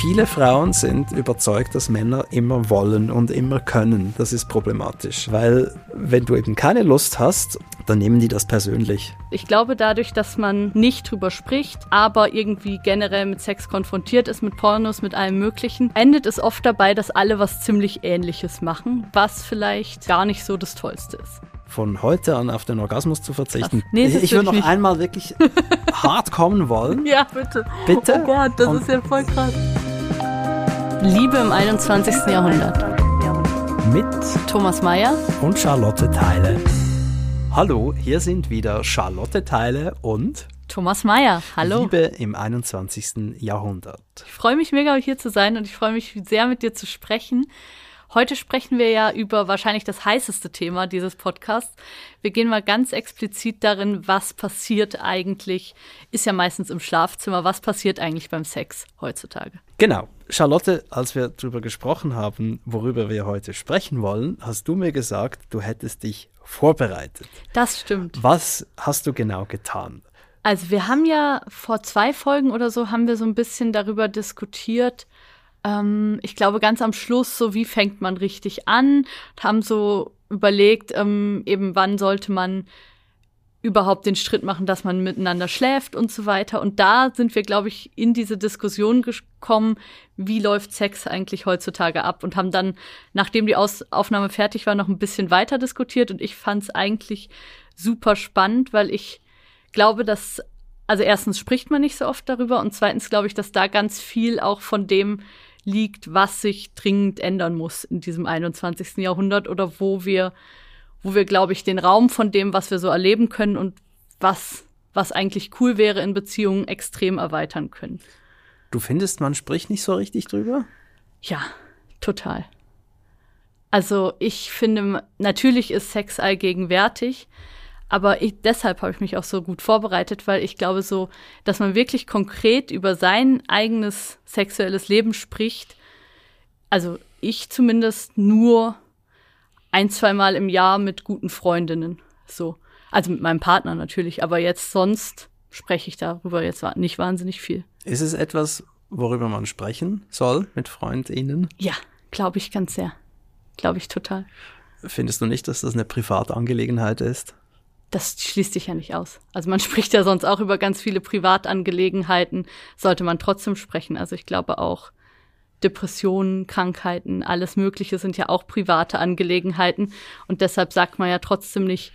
Viele Frauen sind überzeugt, dass Männer immer wollen und immer können. Das ist problematisch, weil wenn du eben keine Lust hast, dann nehmen die das persönlich. Ich glaube, dadurch, dass man nicht drüber spricht, aber irgendwie generell mit Sex konfrontiert ist, mit Pornos, mit allem Möglichen, endet es oft dabei, dass alle was ziemlich Ähnliches machen, was vielleicht gar nicht so das Tollste ist von heute an auf den Orgasmus zu verzichten. Nee, ich, würde noch nicht. einmal wirklich hart kommen wollen. Ja, bitte. Bitte? Oh Gott, das Und ist ja voll krass. Liebe im 21. Jahrhundert. Mit Thomas Mayer und Charlotte Teile. Hallo, hier sind wieder Charlotte Teile und Thomas Mayer. Hallo. Liebe im 21. Jahrhundert. Ich freue mich mega, hier zu sein und ich freue mich sehr, mit dir zu sprechen. Heute sprechen wir ja über wahrscheinlich das heißeste Thema dieses Podcasts. Wir gehen mal ganz explizit darin, was passiert eigentlich, ist ja meistens im Schlafzimmer, was passiert eigentlich beim Sex heutzutage. Genau. Charlotte, als wir darüber gesprochen haben, worüber wir heute sprechen wollen, hast du mir gesagt, du hättest dich vorbereitet. Das stimmt. Was hast du genau getan? Also wir haben ja vor zwei Folgen oder so haben wir so ein bisschen darüber diskutiert, ähm, ich glaube, ganz am Schluss, so wie fängt man richtig an, haben so überlegt, ähm, eben wann sollte man überhaupt den Schritt machen, dass man miteinander schläft und so weiter. Und da sind wir, glaube ich, in diese Diskussion gekommen, wie läuft Sex eigentlich heutzutage ab und haben dann, nachdem die Aus Aufnahme fertig war, noch ein bisschen weiter diskutiert. Und ich fand es eigentlich super spannend, weil ich glaube, dass, also erstens spricht man nicht so oft darüber und zweitens glaube ich, dass da ganz viel auch von dem liegt, was sich dringend ändern muss in diesem 21. Jahrhundert oder wo wir, wo wir, glaube ich, den Raum von dem, was wir so erleben können und was, was eigentlich cool wäre in Beziehungen, extrem erweitern können. Du findest, man spricht nicht so richtig drüber? Ja, total. Also ich finde, natürlich ist Sex allgegenwärtig, aber ich, deshalb habe ich mich auch so gut vorbereitet, weil ich glaube so, dass man wirklich konkret über sein eigenes sexuelles Leben spricht. Also ich zumindest nur ein, zwei Mal im Jahr mit guten Freundinnen. So. Also mit meinem Partner natürlich, aber jetzt sonst spreche ich darüber jetzt nicht wahnsinnig viel. Ist es etwas, worüber man sprechen soll mit Freundinnen? Ja, glaube ich ganz sehr. Glaube ich total. Findest du nicht, dass das eine Privatangelegenheit ist? das schließt sich ja nicht aus. Also man spricht ja sonst auch über ganz viele Privatangelegenheiten, sollte man trotzdem sprechen. Also ich glaube auch Depressionen, Krankheiten, alles Mögliche sind ja auch private Angelegenheiten. Und deshalb sagt man ja trotzdem nicht,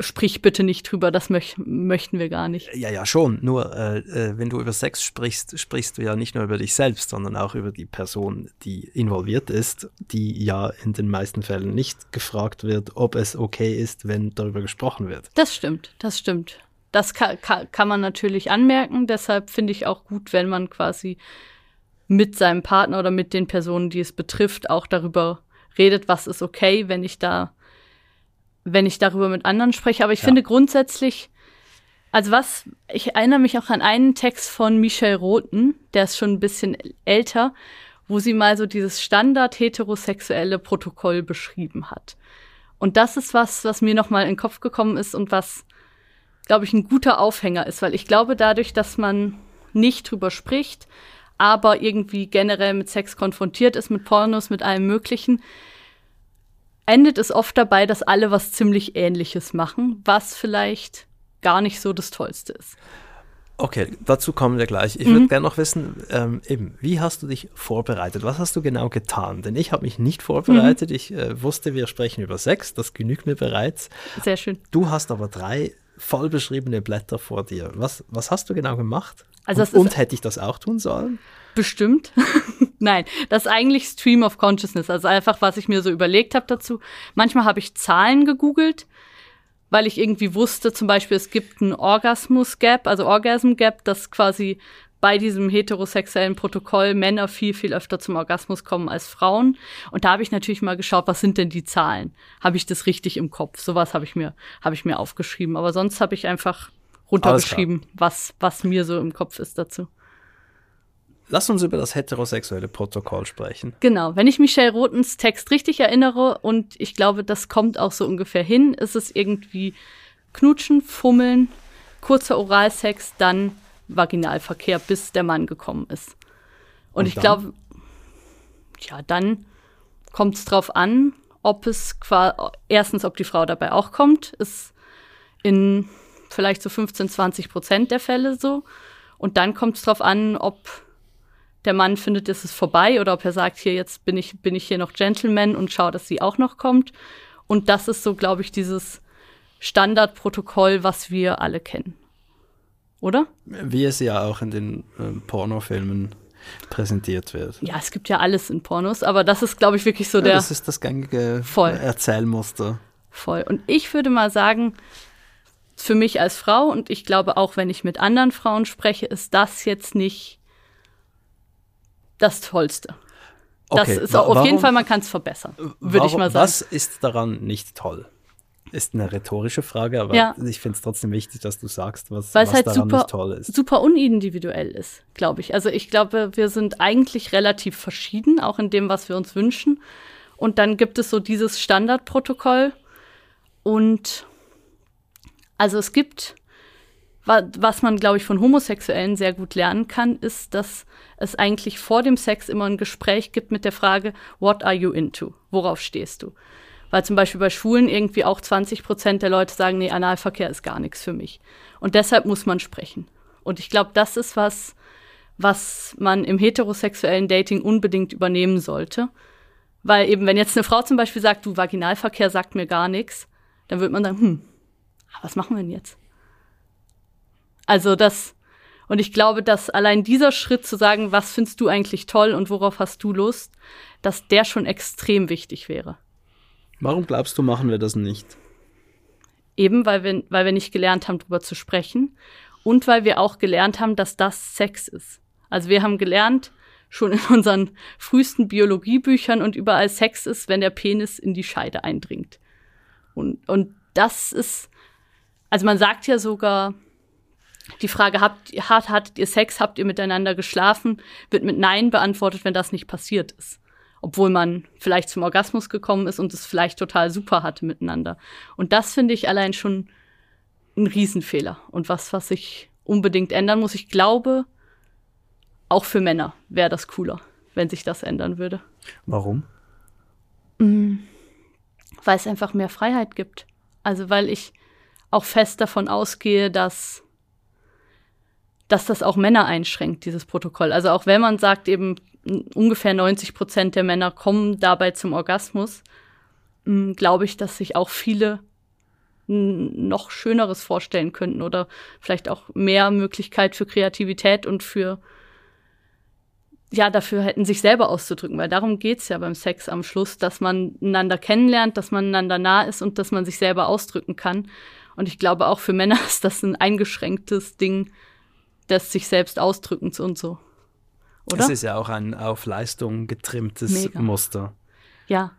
sprich bitte nicht drüber, das möch möchten wir gar nicht. Ja, ja, schon. Nur äh, äh, wenn du über Sex sprichst, sprichst du ja nicht nur über dich selbst, sondern auch über die Person, die involviert ist, die ja in den meisten Fällen nicht gefragt wird, ob es okay ist, wenn darüber gesprochen wird. Das stimmt, das stimmt. Das kann, kann, kann man natürlich anmerken. Deshalb finde ich auch gut, wenn man quasi mit seinem Partner oder mit den Personen, die es betrifft, auch darüber redet, was ist okay, wenn ich da wenn ich darüber mit anderen spreche. Aber ich ja. finde grundsätzlich, also was, ich erinnere mich auch an einen Text von Michelle Roten, der ist schon ein bisschen älter, wo sie mal so dieses Standard heterosexuelle Protokoll beschrieben hat. Und das ist was, was mir nochmal in den Kopf gekommen ist und was, glaube ich, ein guter Aufhänger ist, weil ich glaube, dadurch, dass man nicht drüber spricht, aber irgendwie generell mit Sex konfrontiert ist, mit Pornos, mit allem Möglichen, endet es oft dabei, dass alle was ziemlich Ähnliches machen, was vielleicht gar nicht so das Tollste ist. Okay, dazu kommen wir gleich. Ich mhm. würde gerne noch wissen, ähm, eben, wie hast du dich vorbereitet? Was hast du genau getan? Denn ich habe mich nicht vorbereitet. Mhm. Ich äh, wusste, wir sprechen über Sex, das genügt mir bereits. Sehr schön. Du hast aber drei voll beschriebene Blätter vor dir. Was, was hast du genau gemacht? Also und, und hätte ich das auch tun sollen? Bestimmt. Nein, das ist eigentlich Stream of Consciousness, also einfach, was ich mir so überlegt habe dazu. Manchmal habe ich Zahlen gegoogelt, weil ich irgendwie wusste, zum Beispiel, es gibt ein Orgasmus-Gap, also Orgasm-Gap, das quasi bei diesem heterosexuellen Protokoll Männer viel, viel öfter zum Orgasmus kommen als Frauen. Und da habe ich natürlich mal geschaut, was sind denn die Zahlen? Habe ich das richtig im Kopf? Sowas habe ich mir, habe ich mir aufgeschrieben. Aber sonst habe ich einfach runtergeschrieben, was, was mir so im Kopf ist dazu. Lass uns über das heterosexuelle Protokoll sprechen. Genau, wenn ich Michelle Rothens Text richtig erinnere und ich glaube, das kommt auch so ungefähr hin, ist es irgendwie Knutschen, Fummeln, kurzer Oralsex, dann Vaginalverkehr, bis der Mann gekommen ist. Und, und ich glaube, ja, dann kommt es drauf an, ob es erstens, ob die Frau dabei auch kommt, ist in vielleicht so 15, 20 Prozent der Fälle so. Und dann kommt es drauf an, ob der Mann findet, es ist vorbei oder ob er sagt, hier jetzt bin ich, bin ich hier noch Gentleman und schaue, dass sie auch noch kommt. Und das ist so, glaube ich, dieses Standardprotokoll, was wir alle kennen. Oder? Wie es ja auch in den äh, Pornofilmen präsentiert wird. Ja, es gibt ja alles in Pornos, aber das ist, glaube ich, wirklich so ja, der. Das ist das gängige voll. Erzählmuster. Voll. Und ich würde mal sagen, für mich als Frau und ich glaube auch, wenn ich mit anderen Frauen spreche, ist das jetzt nicht das Tollste. Das okay. ist auf warum, jeden Fall, man kann es verbessern, würde ich mal sagen. Was ist daran nicht toll? Ist eine rhetorische Frage, aber ja. ich finde es trotzdem wichtig, dass du sagst, was, was halt daran super, nicht toll ist. super unindividuell ist, glaube ich. Also ich glaube, wir sind eigentlich relativ verschieden, auch in dem, was wir uns wünschen. Und dann gibt es so dieses Standardprotokoll und also es gibt, was man, glaube ich, von Homosexuellen sehr gut lernen kann, ist, dass es eigentlich vor dem Sex immer ein Gespräch gibt mit der Frage, what are you into? Worauf stehst du? Weil zum Beispiel bei Schwulen irgendwie auch 20 Prozent der Leute sagen, nee, Analverkehr ist gar nichts für mich. Und deshalb muss man sprechen. Und ich glaube, das ist was, was man im heterosexuellen Dating unbedingt übernehmen sollte. Weil eben, wenn jetzt eine Frau zum Beispiel sagt, du, Vaginalverkehr sagt mir gar nichts, dann wird man sagen, hm, was machen wir denn jetzt? Also das, und ich glaube, dass allein dieser Schritt zu sagen, was findest du eigentlich toll und worauf hast du Lust, dass der schon extrem wichtig wäre. Warum glaubst du, machen wir das nicht? Eben, weil wir, weil wir nicht gelernt haben, darüber zu sprechen und weil wir auch gelernt haben, dass das Sex ist. Also wir haben gelernt, schon in unseren frühesten Biologiebüchern und überall Sex ist, wenn der Penis in die Scheide eindringt. Und, und das ist, also man sagt ja sogar, die Frage, habt, hat, hattet ihr Sex, habt ihr miteinander geschlafen, wird mit Nein beantwortet, wenn das nicht passiert ist. Obwohl man vielleicht zum Orgasmus gekommen ist und es vielleicht total super hatte miteinander. Und das finde ich allein schon ein Riesenfehler und was, was ich unbedingt ändern muss. Ich glaube, auch für Männer wäre das cooler, wenn sich das ändern würde. Warum? Mm, weil es einfach mehr Freiheit gibt. Also weil ich auch fest davon ausgehe, dass, dass das auch Männer einschränkt, dieses Protokoll. Also auch wenn man sagt, eben ungefähr 90 Prozent der Männer kommen dabei zum Orgasmus, glaube ich, dass sich auch viele noch Schöneres vorstellen könnten oder vielleicht auch mehr Möglichkeit für Kreativität und für ja, dafür hätten, sich selber auszudrücken, weil darum geht's ja beim Sex am Schluss, dass man einander kennenlernt, dass man einander nah ist und dass man sich selber ausdrücken kann. Und ich glaube, auch für Männer ist das ein eingeschränktes Ding, das sich selbst ausdrückens und so. Oder? Es ist ja auch ein auf Leistung getrimmtes Mega. Muster. Ja.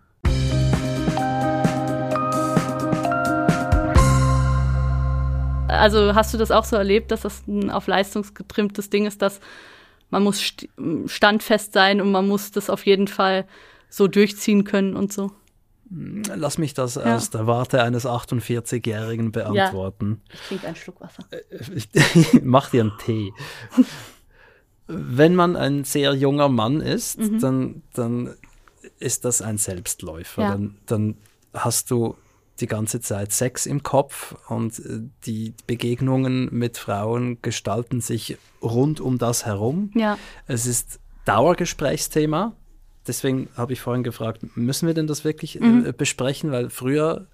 Also hast du das auch so erlebt, dass das ein auf Leistung getrimmtes Ding ist, dass man muss st standfest sein und man muss das auf jeden Fall so durchziehen können und so? Lass mich das ja. aus der Warte eines 48-Jährigen beantworten. Ja, ich trinke einen Schluck Wasser. Mach dir einen Tee. Wenn man ein sehr junger Mann ist, mhm. dann, dann ist das ein Selbstläufer. Ja. Dann, dann hast du die ganze Zeit Sex im Kopf und äh, die Begegnungen mit Frauen gestalten sich rund um das herum. Ja. Es ist Dauergesprächsthema deswegen habe ich vorhin gefragt, müssen wir denn das wirklich äh, mhm. besprechen? Weil früher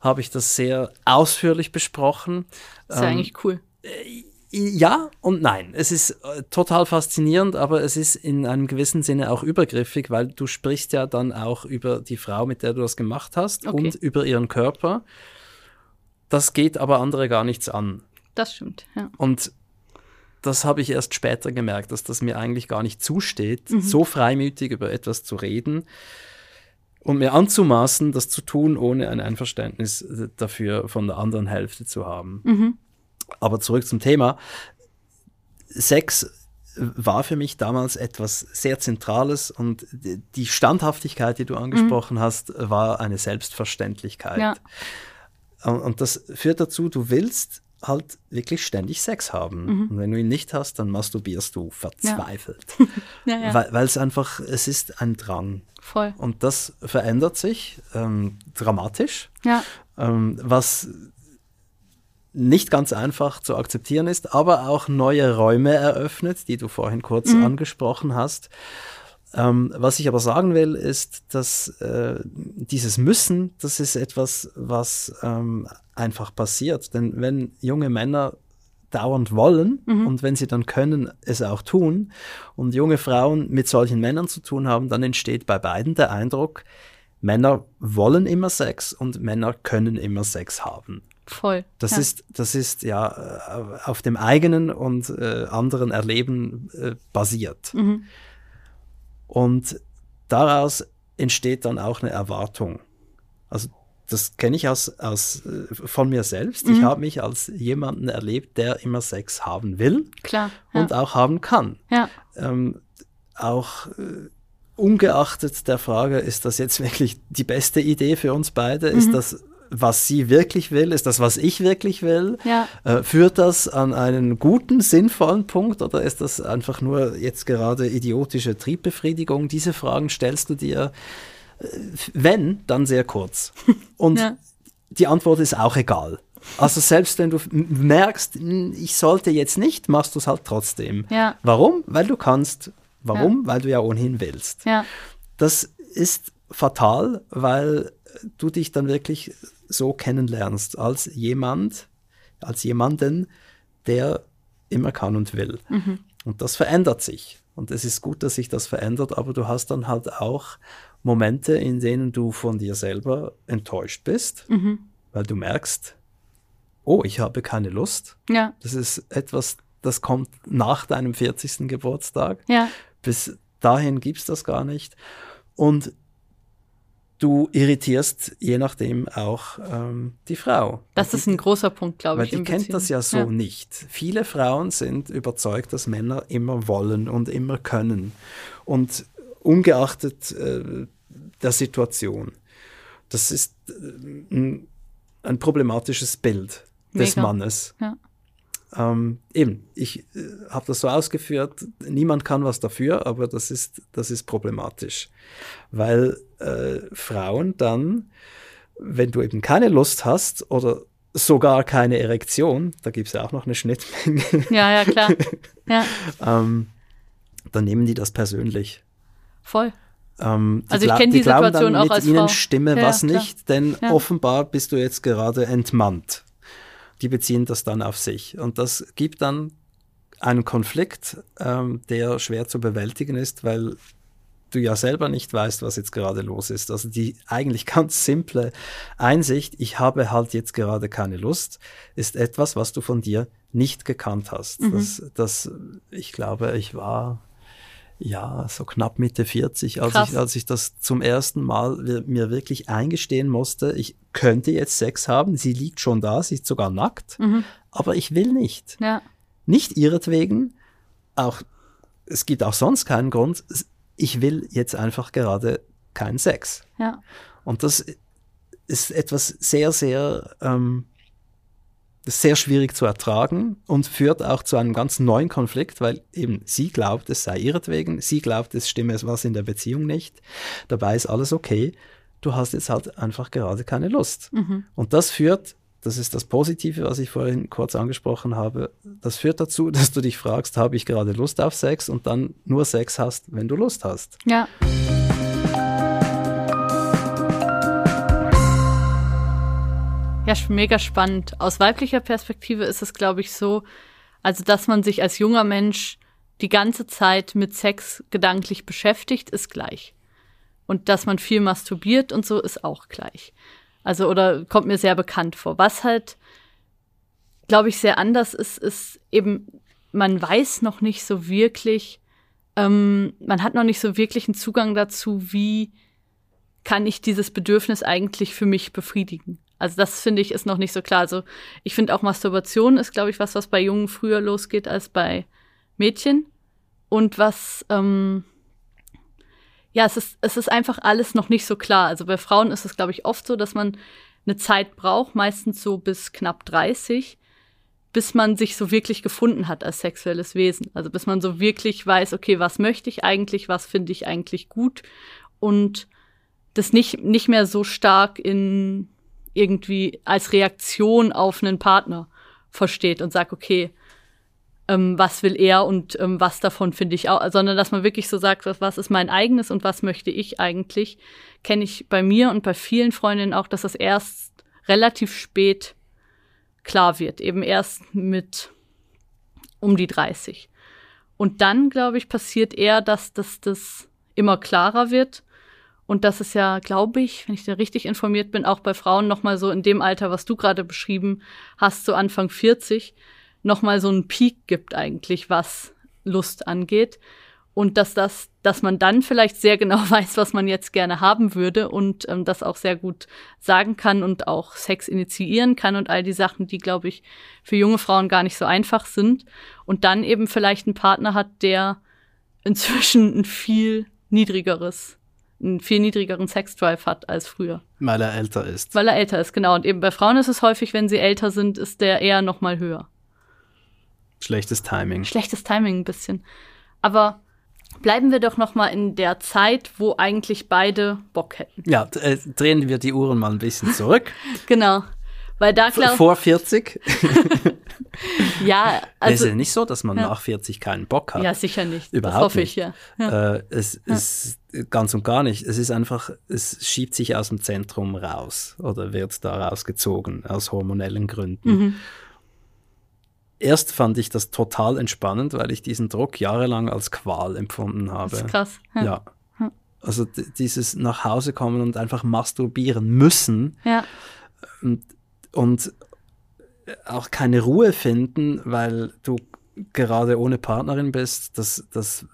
habe ich das sehr ausführlich besprochen. Das ist ähm, eigentlich cool. Äh, ja und nein. Es ist äh, total faszinierend, aber es ist in einem gewissen Sinne auch übergriffig, weil du sprichst ja dann auch über die Frau, mit der du das gemacht hast okay. und über ihren Körper. Das geht aber andere gar nichts an. Das stimmt, ja. Und das habe ich erst später gemerkt, dass das mir eigentlich gar nicht zusteht, mhm. so freimütig über etwas zu reden und mir anzumaßen, das zu tun, ohne ein Einverständnis dafür von der anderen Hälfte zu haben. Mhm. Aber zurück zum Thema. Sex war für mich damals etwas sehr Zentrales und die Standhaftigkeit, die du angesprochen mhm. hast, war eine Selbstverständlichkeit. Ja. Und das führt dazu, du willst halt wirklich ständig Sex haben. Mhm. Und wenn du ihn nicht hast, dann masturbierst du verzweifelt. Ja. ja, ja. Weil es einfach, es ist ein Drang. Voll. Und das verändert sich ähm, dramatisch. Ähm, was nicht ganz einfach zu akzeptieren ist, aber auch neue Räume eröffnet, die du vorhin kurz mhm. angesprochen hast. Ähm, was ich aber sagen will, ist, dass äh, dieses Müssen, das ist etwas, was ähm, einfach passiert. Denn wenn junge Männer dauernd wollen mhm. und wenn sie dann können, es auch tun und junge Frauen mit solchen Männern zu tun haben, dann entsteht bei beiden der Eindruck, Männer wollen immer Sex und Männer können immer Sex haben. Voll. Das ja. ist, das ist ja äh, auf dem eigenen und äh, anderen Erleben äh, basiert. Mhm. Und daraus entsteht dann auch eine Erwartung. Also das kenne ich aus, aus, äh, von mir selbst. Mhm. Ich habe mich als jemanden erlebt, der immer Sex haben will Klar, ja. und auch haben kann. Ja. Ähm, auch äh, ungeachtet der Frage, ist das jetzt wirklich die beste Idee für uns beide? Mhm. Ist das was sie wirklich will? Ist das, was ich wirklich will? Ja. Äh, führt das an einen guten, sinnvollen Punkt oder ist das einfach nur jetzt gerade idiotische Triebbefriedigung? Diese Fragen stellst du dir, äh, wenn, dann sehr kurz. Und ja. die Antwort ist auch egal. Also selbst wenn du merkst, ich sollte jetzt nicht, machst du es halt trotzdem. Ja. Warum? Weil du kannst. Warum? Weil du ja ohnehin willst. Das ist fatal, weil du dich dann wirklich so kennenlernst, als jemand, als jemanden, der immer kann und will. Mhm. Und das verändert sich. Und es ist gut, dass sich das verändert, aber du hast dann halt auch Momente, in denen du von dir selber enttäuscht bist, mhm. weil du merkst, oh, ich habe keine Lust. Ja. Das ist etwas, das kommt nach deinem 40. Geburtstag. Ja. Bis dahin gibt es das gar nicht. Und du irritierst je nachdem auch ähm, die Frau. Das ist ein großer Punkt, glaube ich. Weil die kennt Beziehung. das ja so ja. nicht. Viele Frauen sind überzeugt, dass Männer immer wollen und immer können. Und ungeachtet äh, der Situation. Das ist äh, ein, ein, problematisches Bild des Mega. Mannes. Ja. Ähm, eben, ich äh, habe das so ausgeführt, niemand kann was dafür, aber das ist, das ist problematisch, weil äh, Frauen dann, wenn du eben keine Lust hast oder sogar keine Erektion, da gibt es ja auch noch eine Schnittmenge. Ja, ja, klar. Ja. ähm, dann nehmen die das persönlich. Voll. Ähm, also ich kenne die, die Situation auch als ihnen Frau. Stimme ja, was nicht, denn ja. offenbar bist du jetzt gerade entmannt die beziehen das dann auf sich. Und das gibt dann einen Konflikt, ähm, der schwer zu bewältigen ist, weil du ja selber nicht weißt, was jetzt gerade los ist. Also die eigentlich ganz simple Einsicht, ich habe halt jetzt gerade keine Lust, ist etwas, was du von dir nicht gekannt hast. Mhm. Das, das, ich glaube, ich war ja, so knapp Mitte 40, als ich, als ich das zum ersten Mal mir wirklich eingestehen musste, ich könnte jetzt Sex haben, sie liegt schon da, sie ist sogar nackt, mhm. aber ich will nicht. Ja. Nicht ihretwegen, auch, es gibt auch sonst keinen Grund, ich will jetzt einfach gerade keinen Sex. Ja. Und das ist etwas sehr, sehr ähm, sehr schwierig zu ertragen und führt auch zu einem ganz neuen Konflikt, weil eben sie glaubt, es sei ihretwegen, sie glaubt, es stimme es was in der Beziehung nicht. Dabei ist alles okay. Du hast jetzt halt einfach gerade keine Lust. Mhm. Und das führt, das ist das Positive, was ich vorhin kurz angesprochen habe, das führt dazu, dass du dich fragst, habe ich gerade Lust auf Sex und dann nur Sex hast, wenn du Lust hast. Ja. Ja, mega spannend. Aus weiblicher Perspektive ist es, glaube ich, so, also dass man sich als junger Mensch die ganze Zeit mit Sex gedanklich beschäftigt, ist gleich. Und dass man viel masturbiert und so ist auch gleich. Also, oder kommt mir sehr bekannt vor. Was halt, glaube ich, sehr anders ist, ist eben, man weiß noch nicht so wirklich, ähm, man hat noch nicht so wirklich einen Zugang dazu, wie kann ich dieses Bedürfnis eigentlich für mich befriedigen. Also das finde ich ist noch nicht so klar. Also ich finde auch Masturbation ist, glaube ich, was, was bei Jungen früher losgeht als bei Mädchen. Und was, ähm, ja, es ist, es ist einfach alles noch nicht so klar. Also bei Frauen ist es, glaube ich, oft so, dass man eine Zeit braucht, meistens so bis knapp 30, bis man sich so wirklich gefunden hat als sexuelles Wesen. Also bis man so wirklich weiß, okay, was möchte ich eigentlich, was finde ich eigentlich gut und das nicht, nicht mehr so stark in irgendwie als Reaktion auf einen Partner versteht und sagt, okay, ähm, was will er und ähm, was davon finde ich auch, sondern dass man wirklich so sagt, was, was ist mein eigenes und was möchte ich eigentlich, kenne ich bei mir und bei vielen Freundinnen auch, dass das erst relativ spät klar wird, eben erst mit um die 30. Und dann, glaube ich, passiert eher, dass, dass das immer klarer wird und das ist ja, glaube ich, wenn ich da richtig informiert bin, auch bei Frauen noch mal so in dem Alter, was du gerade beschrieben hast, so Anfang 40, noch mal so einen Peak gibt eigentlich, was Lust angeht. Und dass das, dass man dann vielleicht sehr genau weiß, was man jetzt gerne haben würde und ähm, das auch sehr gut sagen kann und auch Sex initiieren kann und all die Sachen, die, glaube ich, für junge Frauen gar nicht so einfach sind. Und dann eben vielleicht einen Partner hat, der inzwischen ein viel niedrigeres einen viel niedrigeren Sexdrive hat als früher. Weil er älter ist. Weil er älter ist, genau. Und eben bei Frauen ist es häufig, wenn sie älter sind, ist der eher noch mal höher. Schlechtes Timing. Schlechtes Timing ein bisschen. Aber bleiben wir doch noch mal in der Zeit, wo eigentlich beide Bock hätten. Ja, äh, drehen wir die Uhren mal ein bisschen zurück. genau. Weil da klar. Vor 40. ja, also. Es ist ja nicht so, dass man ja. nach 40 keinen Bock hat. Ja, sicher nicht. Überhaupt das hoffe nicht. ich, ja. ja. Äh, es ja. ist ganz und gar nicht. Es ist einfach, es schiebt sich aus dem Zentrum raus oder wird da rausgezogen aus hormonellen Gründen. Mhm. Erst fand ich das total entspannend, weil ich diesen Druck jahrelang als Qual empfunden habe. Das ist krass. Ja. Also dieses nach Hause kommen und einfach masturbieren müssen. Ja. Und, und auch keine Ruhe finden, weil du gerade ohne Partnerin bist, das, das,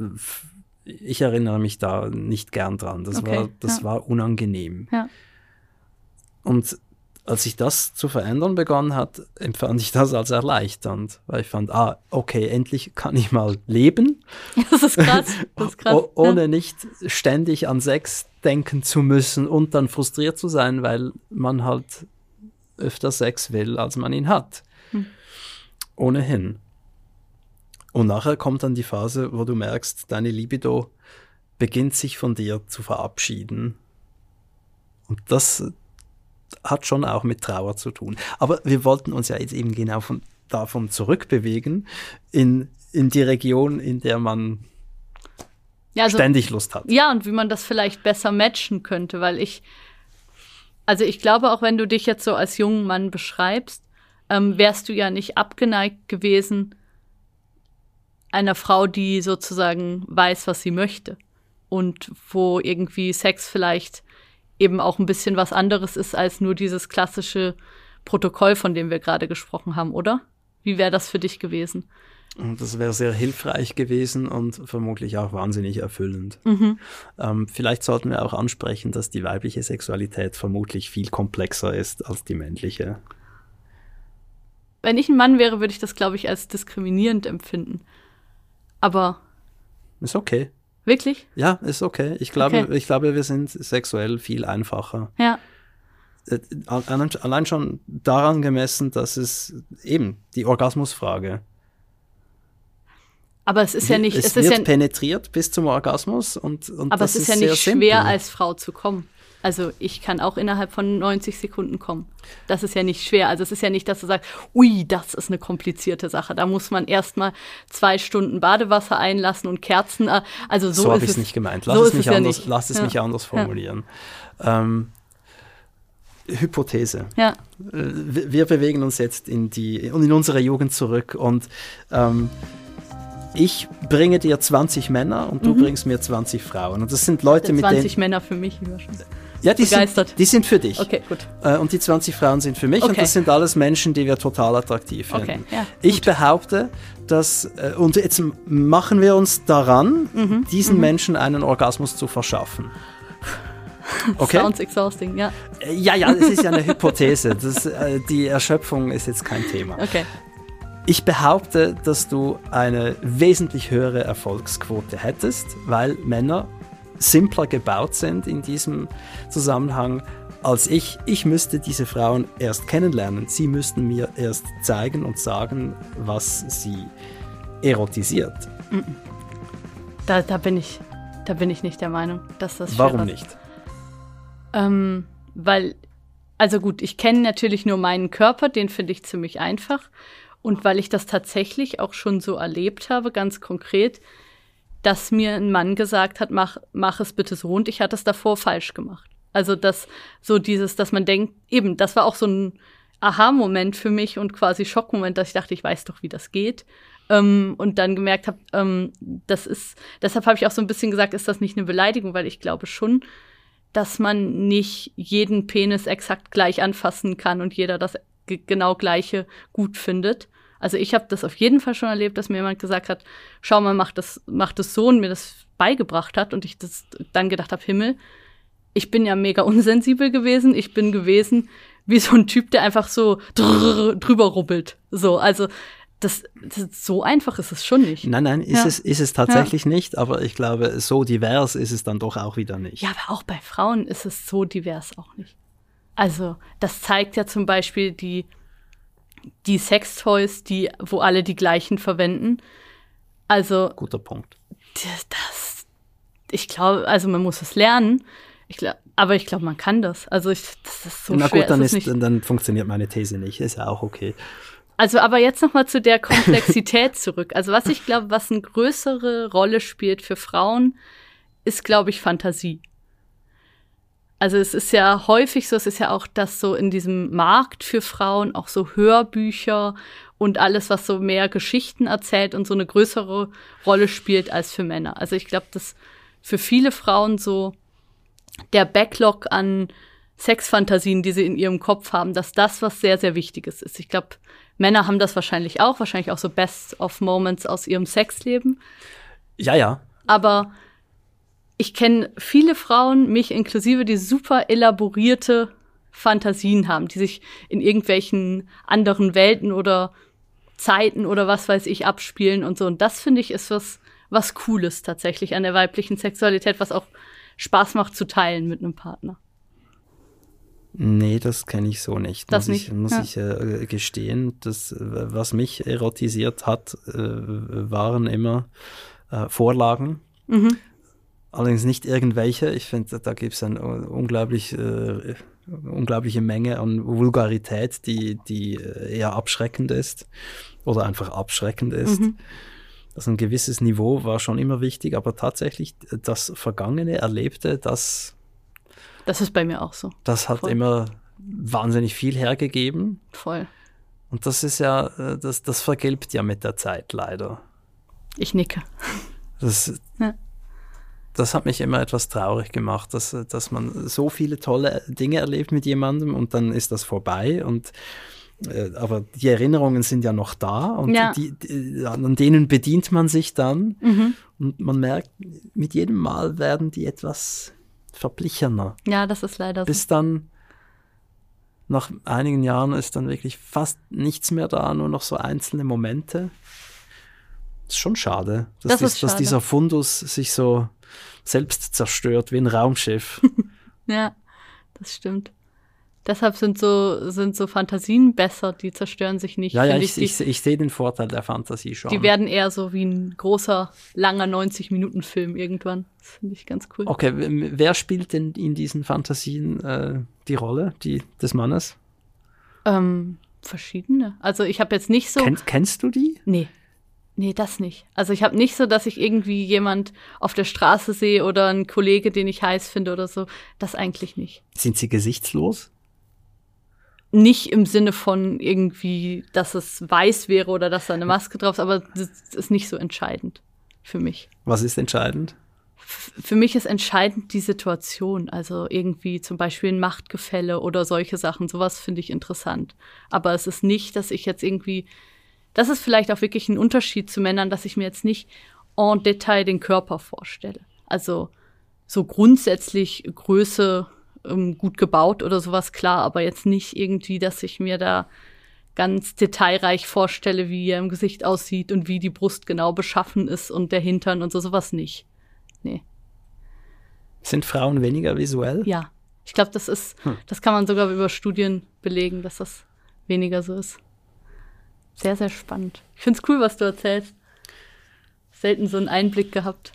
ich erinnere mich da nicht gern dran. Das okay, war, das ja. war unangenehm. Ja. Und als sich das zu verändern begonnen hat, empfand ich das als erleichternd, weil ich fand, ah, okay, endlich kann ich mal leben. Das ist krass. Das ist krass. ohne ja. nicht ständig an Sex denken zu müssen und dann frustriert zu sein, weil man halt öfter Sex will, als man ihn hat. Hm. Ohnehin. Und nachher kommt dann die Phase, wo du merkst, deine Libido beginnt sich von dir zu verabschieden. Und das hat schon auch mit Trauer zu tun. Aber wir wollten uns ja jetzt eben genau von, davon zurückbewegen in, in die Region, in der man ja, also, ständig Lust hat. Ja, und wie man das vielleicht besser matchen könnte, weil ich also ich glaube, auch wenn du dich jetzt so als jungen Mann beschreibst, ähm, wärst du ja nicht abgeneigt gewesen einer Frau, die sozusagen weiß, was sie möchte und wo irgendwie Sex vielleicht eben auch ein bisschen was anderes ist als nur dieses klassische Protokoll, von dem wir gerade gesprochen haben, oder? Wie wäre das für dich gewesen? Und das wäre sehr hilfreich gewesen und vermutlich auch wahnsinnig erfüllend. Mhm. Ähm, vielleicht sollten wir auch ansprechen, dass die weibliche Sexualität vermutlich viel komplexer ist als die männliche. Wenn ich ein Mann wäre, würde ich das, glaube ich, als diskriminierend empfinden. Aber. Ist okay. Wirklich? Ja, ist okay. Ich glaube, okay. ich glaube, wir sind sexuell viel einfacher. Ja. Äh, allein schon daran gemessen, dass es eben die Orgasmusfrage aber es ist ja nicht. Es, es wird ja, penetriert bis zum Orgasmus und, und Aber es ist, ja nicht schwer, simpel. als Frau zu kommen. Also ich kann auch innerhalb von 90 Sekunden kommen. Das ist ja nicht schwer. Also es ist ja nicht, dass du sagst, ui, das ist eine komplizierte Sache. Da muss man erstmal zwei Stunden Badewasser einlassen und Kerzen. Äh, also so, so habe ich es nicht gemeint. Lass so es, mich, anders, ja lass es ja. mich anders formulieren. Ja. Ähm, Hypothese. Ja. Äh, wir bewegen uns jetzt in die in unsere Jugend zurück und ähm, ich bringe dir 20 Männer und du mhm. bringst mir 20 Frauen. Und das sind Leute mit 20 20 Männer für mich, ich schon ja, die begeistert. Sind, die sind für dich. Okay, gut. Äh, und die 20 Frauen sind für mich okay. und das sind alles Menschen, die wir total attraktiv finden. Okay, ja, ich behaupte, dass, äh, und jetzt machen wir uns daran, mhm. diesen mhm. Menschen einen Orgasmus zu verschaffen. Okay. Sounds exhausting, ja. Äh, ja, ja, es ist ja eine Hypothese. Das, die Erschöpfung ist jetzt kein Thema. Okay. Ich behaupte, dass du eine wesentlich höhere Erfolgsquote hättest, weil Männer simpler gebaut sind in diesem Zusammenhang als ich. Ich müsste diese Frauen erst kennenlernen. Sie müssten mir erst zeigen und sagen, was sie erotisiert. Da, da bin ich, da bin ich nicht der Meinung, dass das Warum nicht? Ähm, weil, also gut, ich kenne natürlich nur meinen Körper, den finde ich ziemlich einfach. Und weil ich das tatsächlich auch schon so erlebt habe, ganz konkret, dass mir ein Mann gesagt hat, mach, mach es bitte so und ich hatte es davor falsch gemacht. Also das, so dieses, dass man denkt, eben, das war auch so ein Aha-Moment für mich und quasi Schockmoment, dass ich dachte, ich weiß doch, wie das geht. Ähm, und dann gemerkt habe, ähm, das ist, deshalb habe ich auch so ein bisschen gesagt, ist das nicht eine Beleidigung, weil ich glaube schon, dass man nicht jeden Penis exakt gleich anfassen kann und jeder das ge- genau gleiche gut findet. Also ich habe das auf jeden Fall schon erlebt, dass mir jemand gesagt hat, schau mal, mach das, mach das so und mir das beigebracht hat und ich das dann gedacht habe, Himmel, ich bin ja mega unsensibel gewesen. Ich bin gewesen wie so ein Typ, der einfach so drüber rubbelt. So, also das, das so einfach ist es schon nicht. Nein, nein, ist, Ja. es, ist es tatsächlich nicht, aber ich glaube, so divers ist es dann doch auch wieder nicht. Ja, aber auch bei Frauen ist es so divers auch nicht. Also, das zeigt ja zum Beispiel die, die Sextoys, die, wo alle die gleichen verwenden. Also, Guter Punkt. das, das ich glaube, also man muss es lernen. Ich glaub, aber ich glaube, man kann das. Also, ich, das ist so Na schwer. gut, dann, ist ist, dann funktioniert meine These nicht. Ist ja auch okay. Also, aber jetzt noch mal zu der Komplexität zurück. Also, was ich glaube, was eine größere Rolle spielt für Frauen, ist, glaube ich, Fantasie. Also, es ist ja häufig so, es ist ja auch das so in diesem Markt für Frauen, auch so Hörbücher und alles, was so mehr Geschichten erzählt und so eine größere Rolle spielt als für Männer. Also, ich glaube, dass für viele Frauen so der Backlog an Sexfantasien, die sie in ihrem Kopf haben, dass das was sehr, sehr Wichtiges ist. Ich glaube, Männer haben das wahrscheinlich auch, wahrscheinlich auch so Best of Moments aus ihrem Sexleben. Ja, ja. Aber ich kenne viele Frauen, mich inklusive, die super elaborierte Fantasien haben, die sich in irgendwelchen anderen Welten oder Zeiten oder was weiß ich abspielen und so. Und das finde ich ist was, was Cooles tatsächlich an der weiblichen Sexualität, was auch Spaß macht zu teilen mit einem Partner. Nee, das kenne ich so nicht. Das muss ich, nicht, muss ja. ich äh, gestehen. Das, äh, was mich erotisiert hat, äh, waren immer äh, Vorlagen. Mhm. Allerdings nicht irgendwelche. Ich finde, da gibt es eine unglaublich, äh, unglaubliche Menge an Vulgarität, die, die äh, eher abschreckend ist oder einfach abschreckend ist. Mhm. Also ein gewisses Niveau war schon immer wichtig, aber tatsächlich das Vergangene, Erlebte, das, Das ist bei mir auch so. das hat Voll. immer wahnsinnig viel hergegeben. Voll. Und das ist ja, äh, das, das vergilbt ja mit der Zeit leider. Ich nicke. Das, Ja. Das hat mich immer etwas traurig gemacht, dass, dass man so viele tolle Dinge erlebt mit jemandem und dann ist das vorbei und äh, aber die Erinnerungen sind ja noch da und Ja. die, die, an denen bedient man sich dann Mhm. und man merkt, mit jedem Mal werden die etwas verblichener. Ja, das ist leider so. Bis dann nach einigen Jahren ist dann wirklich fast nichts mehr da, nur noch so einzelne Momente. ist schon schade, dass, Das dies, ist dass schade. dieser Fundus sich so selbst zerstört wie ein Raumschiff. Ja, das stimmt. Deshalb sind so, sind so Fantasien besser, die zerstören sich nicht. ja, ja, ich, die, ich, ich sehe den Vorteil der Fantasie schon. die werden eher so wie ein großer, langer 90-Minuten-Film irgendwann. Das finde ich ganz cool. okay, wer spielt denn in diesen Fantasien äh, die Rolle die, des Mannes? Ähm, verschiedene. Also ich habe jetzt nicht so. Kenn, kennst du die? Nee. Nee, das nicht. Also ich habe nicht so, dass ich irgendwie jemand auf der Straße sehe oder einen Kollege, den ich heiß finde oder so. Das eigentlich nicht. Sind sie gesichtslos? Nicht im Sinne von irgendwie, dass es weiß wäre oder dass da eine Maske drauf ist, aber das ist nicht so entscheidend für mich. Was ist entscheidend? Für mich ist entscheidend die Situation. Also irgendwie zum Beispiel ein Machtgefälle oder solche Sachen. Sowas finde ich interessant. Aber es ist nicht, dass ich jetzt irgendwie, das ist vielleicht auch wirklich ein Unterschied zu Männern, dass ich mir jetzt nicht en Detail den Körper vorstelle. Also so grundsätzlich Größe ähm, gut gebaut oder sowas, klar, aber jetzt nicht irgendwie, dass ich mir da ganz detailreich vorstelle, wie er im Gesicht aussieht und wie die Brust genau beschaffen ist und der Hintern und so, sowas nicht. Nee. Sind Frauen weniger visuell? Ja, Ich glaube, das ist, hm. das kann man sogar über Studien belegen, dass das weniger so ist. Sehr, sehr spannend. Ich finde es cool, was du erzählst. Selten so einen Einblick gehabt.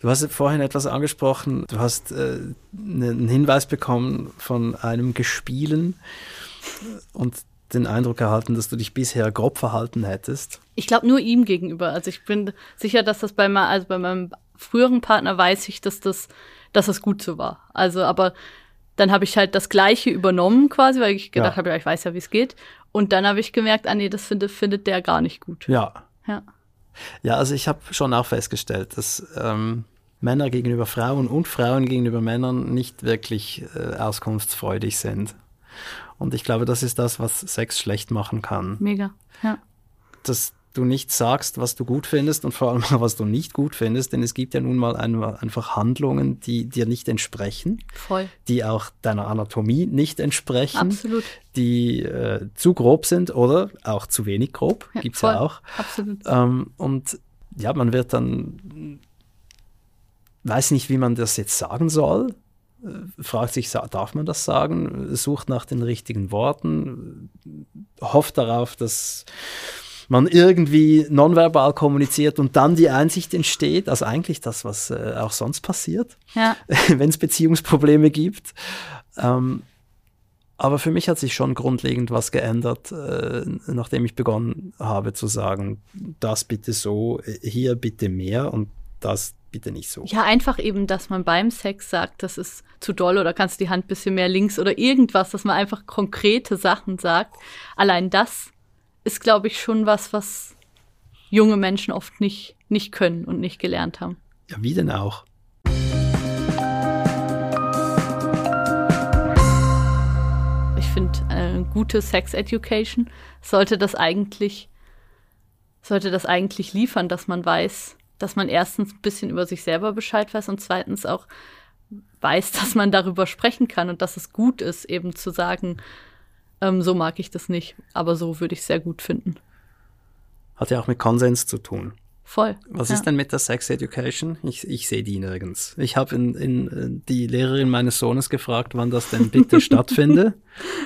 Du hast vorhin etwas angesprochen. Du hast äh, ne, einen Hinweis bekommen von einem Gespielen und den Eindruck erhalten, dass du dich bisher grob verhalten hättest. Ich glaube nur ihm gegenüber. Also ich bin sicher, dass das bei, also bei meinem früheren Partner weiß ich, dass das, dass das gut so war. Also, aber dann habe ich halt das Gleiche übernommen quasi, weil ich gedacht ja. habe, ja, ich weiß ja, wie es geht. Und dann habe ich gemerkt, ah nee, das findet, findet der gar nicht gut. Ja. Ja. Ja, also ich habe schon auch festgestellt, dass ähm, Männer gegenüber Frauen und Frauen gegenüber Männern nicht wirklich äh, auskunftsfreudig sind. Und ich glaube, das ist das, was Sex schlecht machen kann. Mega, ja. Das du nicht sagst, was du gut findest und vor allem was du nicht gut findest, denn es gibt ja nun mal einfach Handlungen, die dir nicht entsprechen, Voll. die auch deiner Anatomie nicht entsprechen, Absolut. die äh, zu grob sind oder auch zu wenig grob, ja, es ja auch. Absolut. Ähm, und ja, man wird dann, weiß nicht, wie man das jetzt sagen soll, äh, fragt sich, darf man das sagen, sucht nach den richtigen Worten, hofft darauf, dass man irgendwie nonverbal kommuniziert und dann die Einsicht entsteht, also eigentlich das, was äh, auch sonst passiert, ja. wenn es Beziehungsprobleme gibt. Ähm, aber für mich hat sich schon grundlegend was geändert, äh, nachdem ich begonnen habe zu sagen, das bitte so, hier bitte mehr und das bitte nicht so. Ja, einfach eben, dass man beim Sex sagt, das ist zu doll oder kannst die Hand ein bisschen mehr links oder irgendwas, dass man einfach konkrete Sachen sagt. Allein das ist, glaube ich, schon was, was junge Menschen oft nicht, nicht können und nicht gelernt haben. Ja, wie denn auch? Ich finde, eine gute Sex Education sollte das eigentlich, sollte das eigentlich liefern, dass man weiß, dass man erstens ein bisschen über sich selber Bescheid weiß und zweitens auch weiß, dass man darüber sprechen kann und dass es gut ist, eben zu sagen, ähm, so mag ich das nicht, aber so würde ich es sehr gut finden. Hat ja auch mit Konsens zu tun. Voll. Was ja. ist denn mit der Sex Education? Ich, ich sehe die nirgends. Ich habe in, in, äh, die Lehrerin meines Sohnes gefragt, wann das denn bitte stattfinde.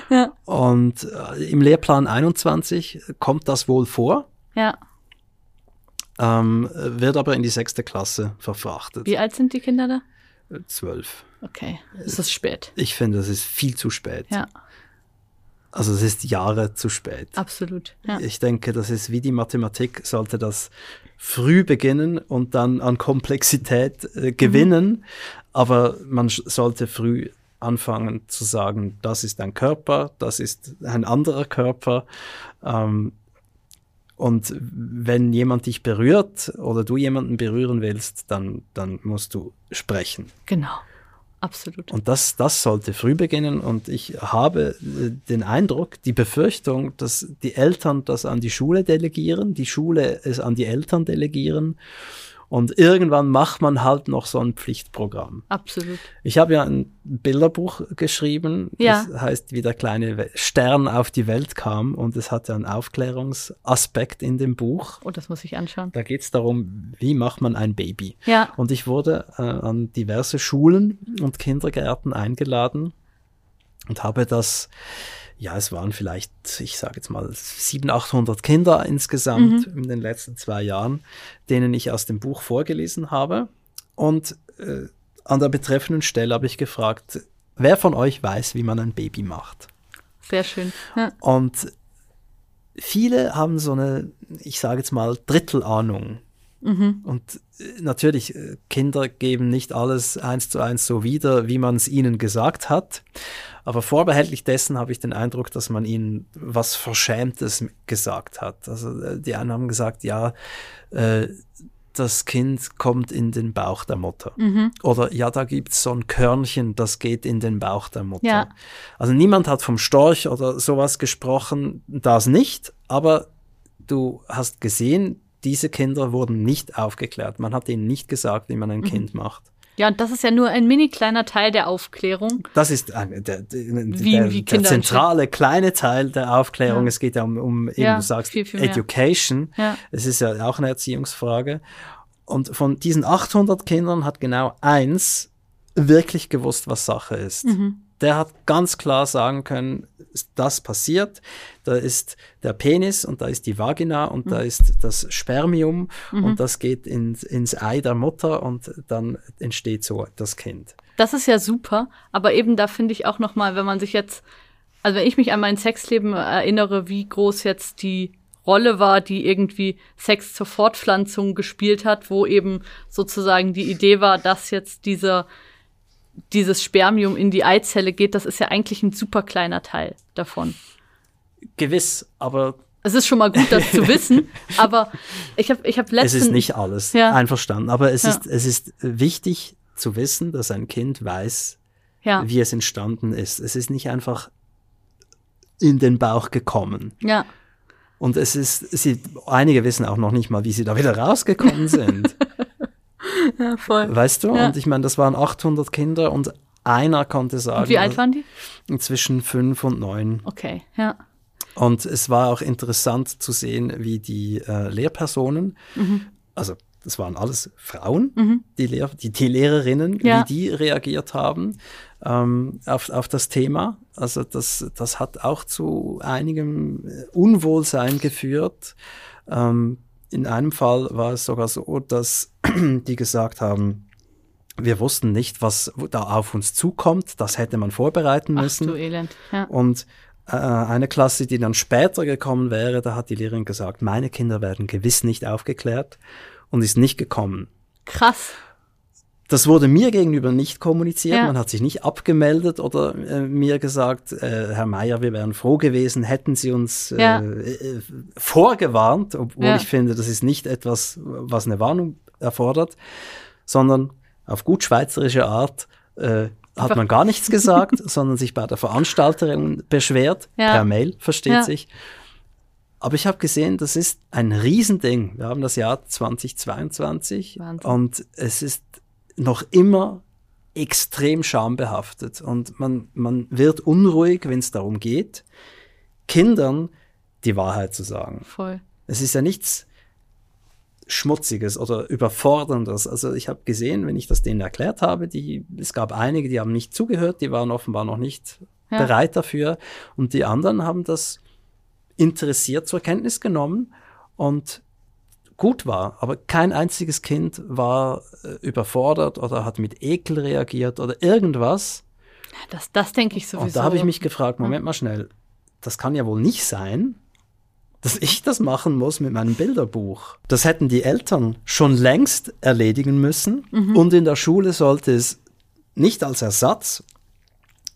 Ja. Und äh, im Lehrplan 21 kommt das wohl vor. Ja. Ähm, wird aber in die sechste Klasse verfrachtet. Wie alt sind die Kinder da? Zwölf. Okay, es ist spät. Ich finde, es ist viel zu spät. Ja. Also es ist Jahre zu spät. Absolut. Ja. Ich denke, das ist wie die Mathematik, sollte das früh beginnen und dann an Komplexität äh, gewinnen. Mhm. Aber man sollte früh anfangen zu sagen, das ist ein Körper, das ist ein anderer Körper. Ähm, und wenn jemand dich berührt oder du jemanden berühren willst, dann, dann musst du sprechen. Genau. Absolut. Und das, das sollte früh beginnen. Und ich habe äh, den Eindruck, die Befürchtung, dass die Eltern das an die Schule delegieren, die Schule es an die Eltern delegieren und irgendwann macht man halt noch so ein Pflichtprogramm. Absolut. Ich habe ja ein Bilderbuch geschrieben, ja. das heißt, wie der kleine Stern auf die Welt kam und es hat ja einen Aufklärungsaspekt in dem Buch. Oh, das muss ich anschauen. Da geht es darum, wie macht man ein Baby. Ja. Und ich wurde äh, an diverse Schulen und Kindergärten eingeladen und habe das ja, es waren vielleicht, ich sage jetzt mal, 700, 800 Kinder insgesamt mhm. in den letzten zwei Jahren, denen ich aus dem Buch vorgelesen habe. Und äh, an der betreffenden Stelle habe ich gefragt, wer von euch weiß, wie man ein Baby macht? Sehr schön. Ja. Und viele haben so eine, ich sage jetzt mal, Drittelahnung. Mhm. Und äh, natürlich, äh, Kinder geben nicht alles eins zu eins so wieder, wie man es ihnen gesagt hat. Aber vorbehältlich dessen habe ich den Eindruck, dass man ihnen was Verschämtes gesagt hat. Also äh, die einen haben gesagt, ja, äh, das Kind kommt in den Bauch der Mutter. Mhm. Oder ja, da gibt es so ein Körnchen, das geht in den Bauch der Mutter. Ja. Also niemand hat vom Storch oder sowas gesprochen, das nicht, aber du hast gesehen, diese Kinder wurden nicht aufgeklärt. Man hat ihnen nicht gesagt, wie man ein mhm. Kind macht. Ja, und das ist ja nur ein mini kleiner Teil der Aufklärung. Das ist ein, der, wie, der, wie der zentrale kleine Teil der Aufklärung. Ja. Es geht ja um, um eben, ja, du sagst, viel, viel Education. Ja. Es ist ja auch eine Erziehungsfrage. Und von diesen 800 Kindern hat genau eins wirklich gewusst, was Sache ist. Mhm. Der hat ganz klar sagen können, das passiert, da ist der Penis und da ist die Vagina und da ist das Spermium und das geht ins, ins Ei der Mutter und dann entsteht so das Kind. Das ist ja super, aber eben da finde ich auch noch mal, wenn man sich jetzt, also wenn ich mich an mein Sexleben erinnere, wie groß jetzt die Rolle war, die irgendwie Sex zur Fortpflanzung gespielt hat, wo eben sozusagen die Idee war, dass jetzt dieser dieses Spermium in die Eizelle geht, das ist ja eigentlich ein super kleiner Teil davon. Gewiss, aber Es ist schon mal gut, das zu wissen, aber ich habe ich hab es letztens ist nicht alles Ja. einverstanden. Aber es, Ja. ist, es ist wichtig zu wissen, dass ein Kind weiß, ja, wie es entstanden ist. Es ist nicht einfach in den Bauch gekommen. ja, Und es ist, sie, einige wissen auch noch nicht mal, wie sie da wieder rausgekommen sind. ja, voll. weißt du? Ja. Und ich meine, das waren 800 Kinder und einer konnte sagen, Und wie alt waren die? zwischen fünf und neun. Okay, ja, Und es war auch interessant zu sehen, wie die äh, Lehrpersonen, Mhm. also das waren alles Frauen, die, Lehr die, die Lehrerinnen, Ja. wie die reagiert haben ähm, auf, auf das Thema. Also das, das hat auch zu einigem äh, Unwohlsein geführt. Ähm, in einem Fall war es sogar so, dass die gesagt haben, wir wussten nicht, was da auf uns zukommt. Das hätte man vorbereiten ach müssen. du Elend, ja. Und äh, eine Klasse, die dann später gekommen wäre, da hat die Lehrerin gesagt, meine Kinder werden gewiss nicht aufgeklärt und ist nicht gekommen. Krass, Das wurde mir gegenüber nicht kommuniziert, Ja. man hat sich nicht abgemeldet oder äh, mir gesagt, äh, Herr Meier, wir wären froh gewesen, hätten Sie uns äh, Ja. äh, vorgewarnt, obwohl Ja. ich finde, das ist nicht etwas, was eine Warnung erfordert, sondern auf gut schweizerische Art äh, hat man gar nichts gesagt, sondern sich bei der Veranstalterin beschwert, per Mail, versteht sich. Aber ich habe gesehen, das ist ein Riesending. Wir haben das Jahr 2022 Wahnsinn. und es ist noch immer extrem schambehaftet und man, man wird unruhig, wenn es darum geht, Kindern die Wahrheit zu sagen. voll. Es ist ja nichts Schmutziges oder Überforderndes. Also ich habe gesehen, wenn ich das denen erklärt habe, die, es gab einige, die haben nicht zugehört, die waren offenbar noch nicht Ja. bereit dafür und die anderen haben das interessiert zur Kenntnis genommen und gut war. Aber kein einziges Kind war äh, überfordert oder hat mit Ekel reagiert oder irgendwas. Das, das denke ich sowieso. Und da habe ich mich gefragt, Moment mal schnell, das kann ja wohl nicht sein, dass ich das machen muss mit meinem Bilderbuch. Das hätten die Eltern schon längst erledigen müssen und in der Schule sollte es nicht als Ersatz,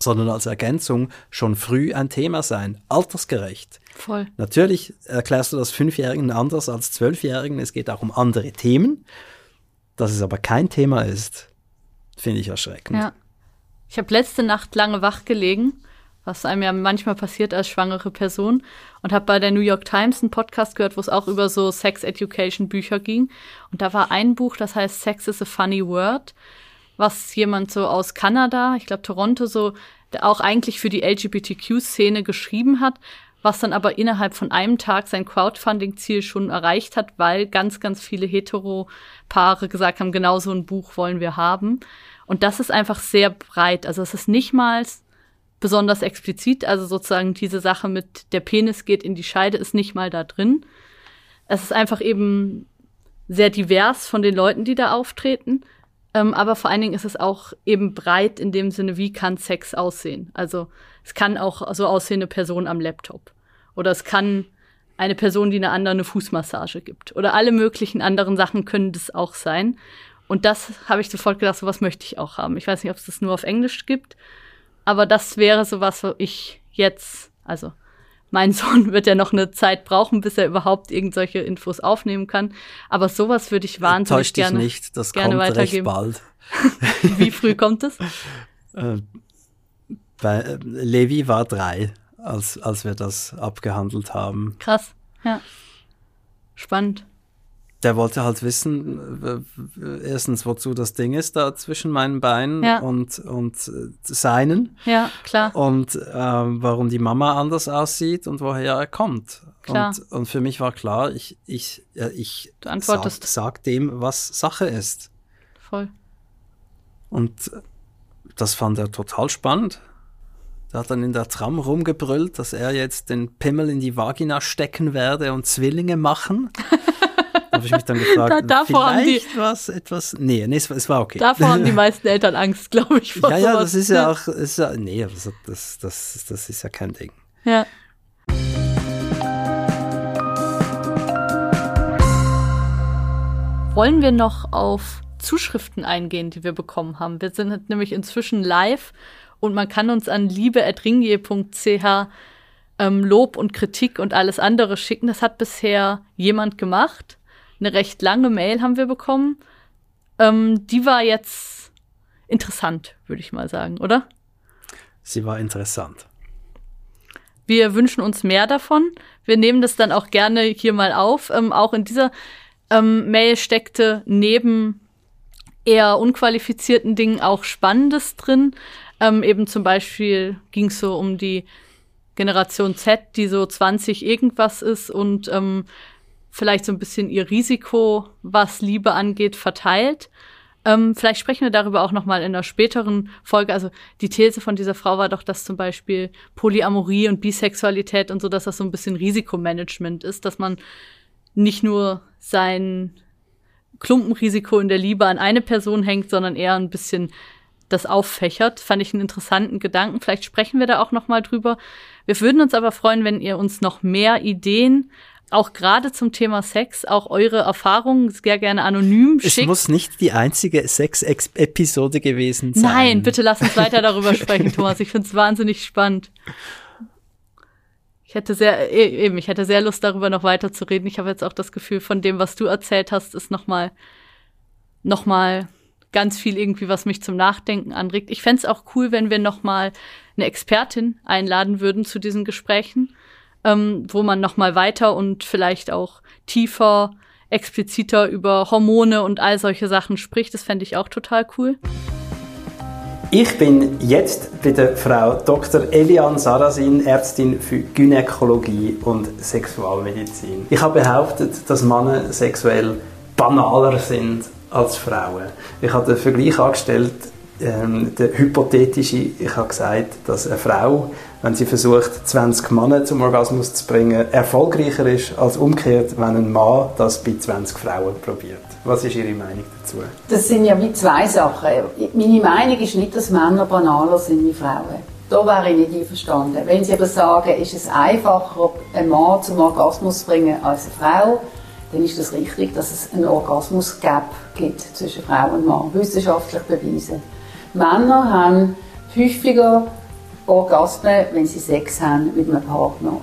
sondern als Ergänzung schon früh ein Thema sein, altersgerecht. Voll. Natürlich erklärst du das Fünfjährigen anders als Zwölfjährigen. Es geht auch um andere Themen. Dass es aber kein Thema ist, finde ich erschreckend. Ja. Ich habe letzte Nacht lange wach gelegen, was einem ja manchmal passiert als schwangere Person, und habe bei der New York Times einen Podcast gehört, wo es auch über so Sex Education Bücher ging. Und da war ein Buch, das heißt Sex is a Funny Word, was jemand so aus Kanada, ich glaube Toronto, so auch eigentlich für die LGBTQ-Szene geschrieben hat, was dann aber innerhalb von einem Tag sein Crowdfunding-Ziel schon erreicht hat, weil ganz, ganz viele Hetero-Paare gesagt haben, genau so ein Buch wollen wir haben. Und das ist einfach sehr breit. Also es ist nicht mal besonders explizit, also sozusagen diese Sache mit der Penis geht in die Scheide ist nicht mal da drin. Es ist einfach eben sehr divers von den Leuten, die da auftreten. Ähm, aber vor allen Dingen ist es auch eben breit in dem Sinne, wie kann Sex aussehen? Also es kann auch so aussehen eine Person am Laptop. Oder es kann eine Person, die einer anderen eine Fußmassage gibt. Oder alle möglichen anderen Sachen können das auch sein. Und das habe ich sofort gedacht, sowas möchte ich auch haben. Ich weiß nicht, ob es das nur auf Englisch gibt, aber das wäre sowas, wo ich jetzt, also mein Sohn wird ja noch eine Zeit brauchen, bis er überhaupt irgendwelche Infos aufnehmen kann. Aber sowas würde ich wahnsinnig Täusch dich gerne. nicht, das gerne kommt recht weitergeben. bald. Wie früh kommt es? Äh, bei, äh, Levi war drei, als, als wir das abgehandelt haben. Krass, ja. Spannend. Der wollte halt wissen, erstens, wozu das Ding ist da zwischen meinen Beinen Ja. und, und äh, seinen Ja, klar. und ähm, warum die Mama anders aussieht und woher er kommt. Klar. Und, und für mich war klar, ich, ich, äh, ich Du antwortest. sag, sag dem, was Sache ist. Voll. Und das fand er total spannend. Er hat dann in der Tram rumgebrüllt, dass er jetzt den Pimmel in die Vagina stecken werde und Zwillinge machen. habe ich mich dann gefragt, da, davor vielleicht haben was etwas. Nee, nee, es, es, war okay. Davor haben die meisten Eltern Angst, glaube ich. Vor ja, ja, das ist ja auch. Ist ja, nee, das, das, das, das ist ja kein Ding. Ja. Wollen wir noch auf Zuschriften eingehen, die wir bekommen haben? Wir sind nämlich inzwischen live und man kann uns an liebe.ringier.ch ähm, Lob und Kritik und alles andere schicken. Das hat bisher jemand gemacht. Eine recht lange Mail haben wir bekommen. Ähm, die war jetzt interessant, würde ich mal sagen, oder? Sie war interessant. Wir wünschen uns mehr davon. Wir nehmen das dann auch gerne hier mal auf. Ähm, auch in dieser ähm, Mail steckte neben eher unqualifizierten Dingen auch Spannendes drin. Ähm, eben zum Beispiel ging es so um die Generation Z, die so 20 irgendwas ist und ähm, vielleicht so ein bisschen ihr Risiko, was Liebe angeht, verteilt. Ähm, vielleicht sprechen wir darüber auch noch mal in einer späteren Folge. Also die These von dieser Frau war doch, dass zum Beispiel Polyamorie und Bisexualität und so, dass das so ein bisschen Risikomanagement ist, dass man nicht nur sein Klumpenrisiko in der Liebe an eine Person hängt, sondern eher ein bisschen das auffächert. Fand ich einen interessanten Gedanken. Vielleicht sprechen wir da auch noch mal drüber. Wir würden uns aber freuen, wenn ihr uns noch mehr Ideen auch gerade zum Thema Sex, auch eure Erfahrungen sehr gerne anonym schickt. Es muss nicht die einzige Sex-Episode gewesen sein. Nein, bitte lass uns weiter darüber sprechen, Thomas. Ich finde es wahnsinnig spannend. Ich hätte sehr, e, eben, ich hätte sehr Lust, darüber noch weiter zu reden. Ich habe jetzt auch das Gefühl, von dem, was du erzählt hast, ist nochmal, nochmal ganz viel irgendwie, was mich zum Nachdenken anregt. Ich fände es auch cool, wenn wir noch mal eine Expertin einladen würden zu diesen Gesprächen, ähm, wo man noch mal weiter und vielleicht auch tiefer, expliziter über Hormone und all solche Sachen spricht. Das fände ich auch total cool. Ich bin jetzt bei der Frau Dr. Elian Sarasin, Ärztin für Gynäkologie und Sexualmedizin. Ich habe behauptet, dass Männer sexuell banaler sind als Frauen. Ich habe den Vergleich angestellt, ähm, der hypothetische, ich habe gesagt, dass eine Frau, wenn sie versucht, 20 Männer zum Orgasmus zu bringen, erfolgreicher ist als umgekehrt, wenn ein Mann das bei 20 Frauen probiert. Was ist Ihre Meinung dazu? Das sind ja wie zwei Sachen. Meine Meinung ist nicht, dass Männer banaler sind wie Frauen. Da wäre ich nicht einverstanden. Wenn Sie aber sagen, ist es einfacher, einen Mann zum Orgasmus zu bringen als eine Frau, dann ist das richtig, dass es einen Orgasmus-Gap gibt zwischen Frau und Mann, wissenschaftlich bewiesen. Männer haben häufiger Orgasmen, wenn sie Sex haben mit einem Partner.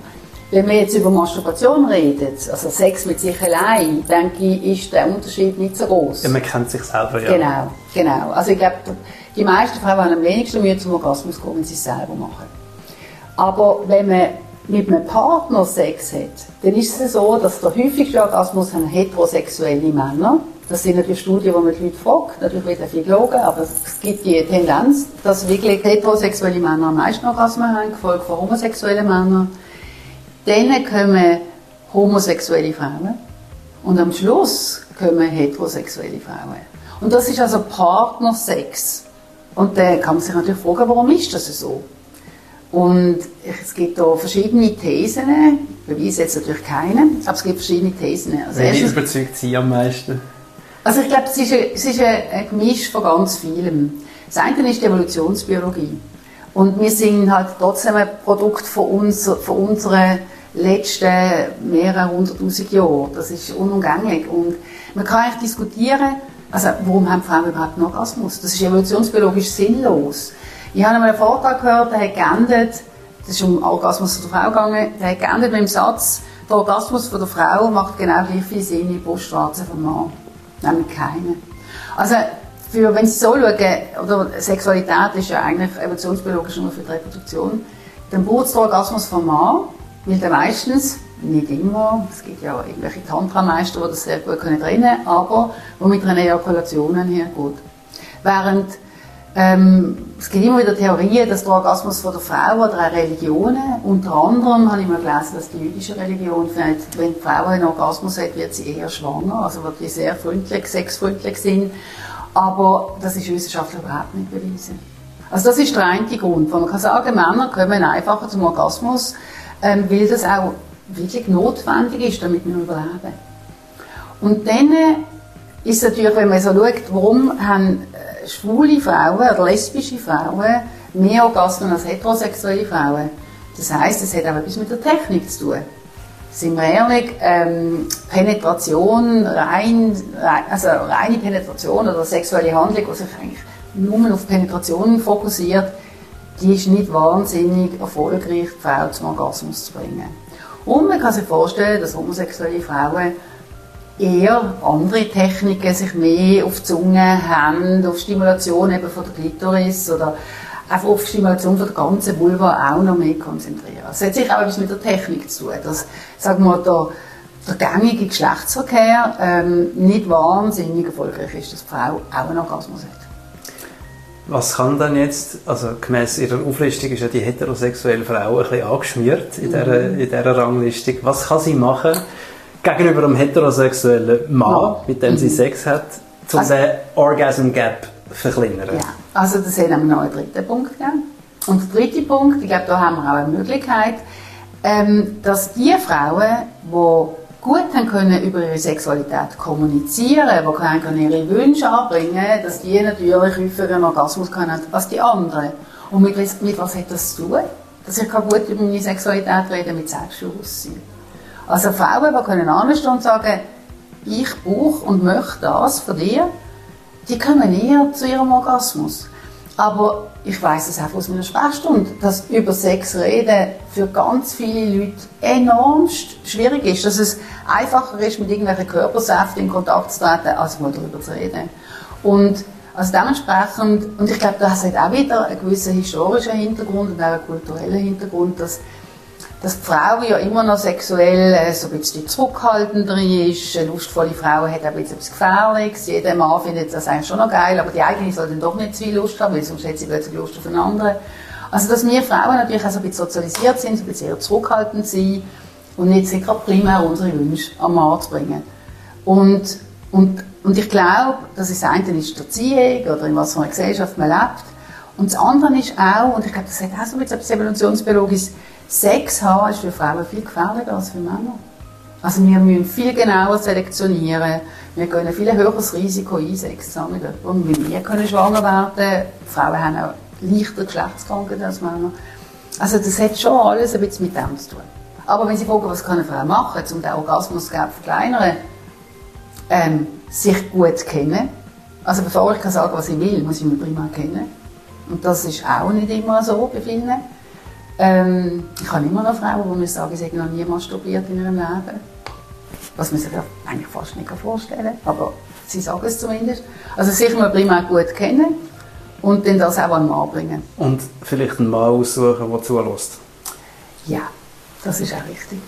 Wenn wir jetzt über Masturbation reden, also Sex mit sich allein, denke ich, ist der Unterschied nicht so groß. Ja, man kennt sich selber, ja. Genau, genau. Also ich glaube, die meisten Frauen haben am wenigsten Mühe zum Orgasmus kommen, wenn sie es selber machen. Aber wenn man mit einem Partner Sex hat, dann ist es so, dass der häufigste Orgasmus haben heterosexuelle Männer. Das sind natürlich Studien, wo man die Leute fragt, natürlich wieder viel logen, aber es gibt die Tendenz, dass wirklich heterosexuelle Männer am meisten Orgasmen haben, gefolgt von homosexuellen Männern. Dann kommen homosexuelle Frauen und am Schluss kommen heterosexuelle Frauen. Und das ist also Partnersex. Und dann kann man sich natürlich fragen, warum ist das so? Und es gibt da verschiedene Thesen, beweise jetzt natürlich keine, aber es gibt verschiedene Thesen. Also Welche überzeugt Sie am meisten? Also ich glaube, es ist, ein, es ist ein Gemisch von ganz vielem. Das eine ist die Evolutionsbiologie. Und wir sind halt trotzdem ein Produkt von, uns, von unseren letzten mehreren hunderttausend Jahren. Das ist unumgänglich. Und man kann eigentlich diskutieren, also warum haben Frauen überhaupt einen Orgasmus? Das ist evolutionsbiologisch sinnlos. Ich habe einmal einen Vortrag gehört, der hat geendet, das ist um Orgasmus der Frau gegangen, der hat geendet mit dem Satz, der Orgasmus von der Frau macht genau gleich viel Sinn wie die Brustwarze vom Mann. Nämlich keine. Also, für, wenn Sie so schauen, oder Sexualität ist ja eigentlich evolutionsbiologisch nur für die Reproduktion, dann braucht es Orgasmus vom Mann, weil der meistens, nicht immer, es gibt ja irgendwelche Tantra-Meister, die das sehr gut trennen können, aber wo mit einer Ejakulation hergeht. Während ähm, es gibt immer wieder Theorien, dass der Orgasmus von der Frau oder auch Religionen, unter anderem habe ich mal gelesen, dass die jüdische Religion findet, wenn die Frau einen Orgasmus hat, wird sie eher schwanger, also wird sie sehr freundlich, sexfreundlich sind. Aber das ist wissenschaftlich überhaupt nicht bewiesen. Also das ist der einzige Grund, wo man kann sagen, Männer kommen einfacher zum Orgasmus, ähm, weil das auch wirklich notwendig ist, damit wir überleben. Und dann ist natürlich, wenn man so schaut, warum haben äh, schwule Frauen oder lesbische Frauen mehr Orgasmen als heterosexuelle Frauen. Das heißt, es hat auch etwas mit der Technik zu tun. Sind wir ehrlich, ähm, Penetration, rein, also reine Penetration oder sexuelle Handlung, die sich eigentlich nur auf Penetration fokussiert, die ist nicht wahnsinnig erfolgreich, die Frau zum Orgasmus zu bringen. Und man kann sich vorstellen, dass homosexuelle Frauen eher andere Techniken sich mehr auf die Zunge haben, auf Stimulation eben von der Klitoris oder einfach auf Stimulation von der ganzen Vulva auch noch mehr konzentrieren. Das hat sich auch etwas mit der Technik zu tun, dass, sagen wir, der, der gängige Geschlechtsverkehr ähm, nicht wahnsinnig erfolgreich ist, dass die Frau auch einen Orgasmus hat. Was kann dann jetzt, also gemäß Ihrer Auflistung ist ja die heterosexuelle Frau ein bisschen angeschmiert in dieser, mhm. in dieser Ranglistung. Was kann sie machen gegenüber einem heterosexuellen Mann, ja. mit dem sie mhm. Sex hat, um also, den Orgasm Gap verkleinern? Ja, also das haben wir noch einen dritten Punkt gegeben. Und der dritte Punkt, ich glaube, da haben wir auch eine Möglichkeit, ähm, dass die Frauen, die gut haben können über ihre Sexualität kommunizieren, die können ihre Wünsche anbringen, dass die natürlich häufiger einen Orgasmus können als die anderen. Und mit, mit was hat das zu tun? Dass ich gut über meine Sexualität reden mit Selbstbewusstsein. Also Frauen, die können anstehen und sagen, ich brauche und möchte das von dir, die kommen eher zu ihrem Orgasmus. Aber ich weiß es auch aus meiner Sprechstunde, dass über Sex reden für ganz viele Leute enorm schwierig ist. Dass es einfacher ist, mit irgendwelchen Körpersäften in Kontakt zu treten, als mal darüber zu reden. Und also dementsprechend, und ich glaube, das hat auch wieder einen gewissen historischen Hintergrund und auch einen kulturellen Hintergrund, dass dass die Frau ja immer noch sexuell äh, so ein bisschen zurückhaltender ist. Eine lustvolle Frau hat auch ein bisschen etwas Gefährliches. Jeder Mann findet das eigentlich schon noch geil, aber die eigene soll dann doch nicht zu viel Lust haben, weil sonst hat sie plötzlich Lust auf einen anderen. Also, dass wir Frauen natürlich auch so ein bisschen sozialisiert sind, so ein bisschen eher zurückhaltend sind und nicht sicher primär unsere Wünsche am Mann zu bringen. Und, und, und ich glaube, das ist das eine ist die Erziehung oder in was für einer Gesellschaft man lebt. Und das andere ist auch, und ich glaube, das hat auch so ein bisschen etwas Evolutionsbiologisches, Sex haben ist für Frauen viel gefährlicher als für Männer. Also wir müssen viel genauer selektionieren. Wir können ein viel höheres Risiko ein, Sex haben mit jemandem. Wir können schwanger werden. Frauen haben auch leichter Geschlechtskrankheiten als Männer. Also das hat schon alles ein bisschen mit dem zu tun. Aber wenn Sie fragen, was kann eine Frau machen, um den Orgasmus zu verkleinern, ähm, sich gut kennen. Also bevor ich kann sagen, was ich will, muss ich mich prima kennen. Und das ist auch nicht immer so befinden. Ähm, ich habe immer noch Frauen, die mir sagen, sie haben noch nie masturbiert in ihrem Leben. Was man sich eigentlich fast nicht vorstellen kann, aber sie sagen es zumindest. Also sich mal primär gut kennen und dann das auch an den Mann bringen. Und vielleicht einen Mann aussuchen, der zulässt. Ja, das ist auch richtig.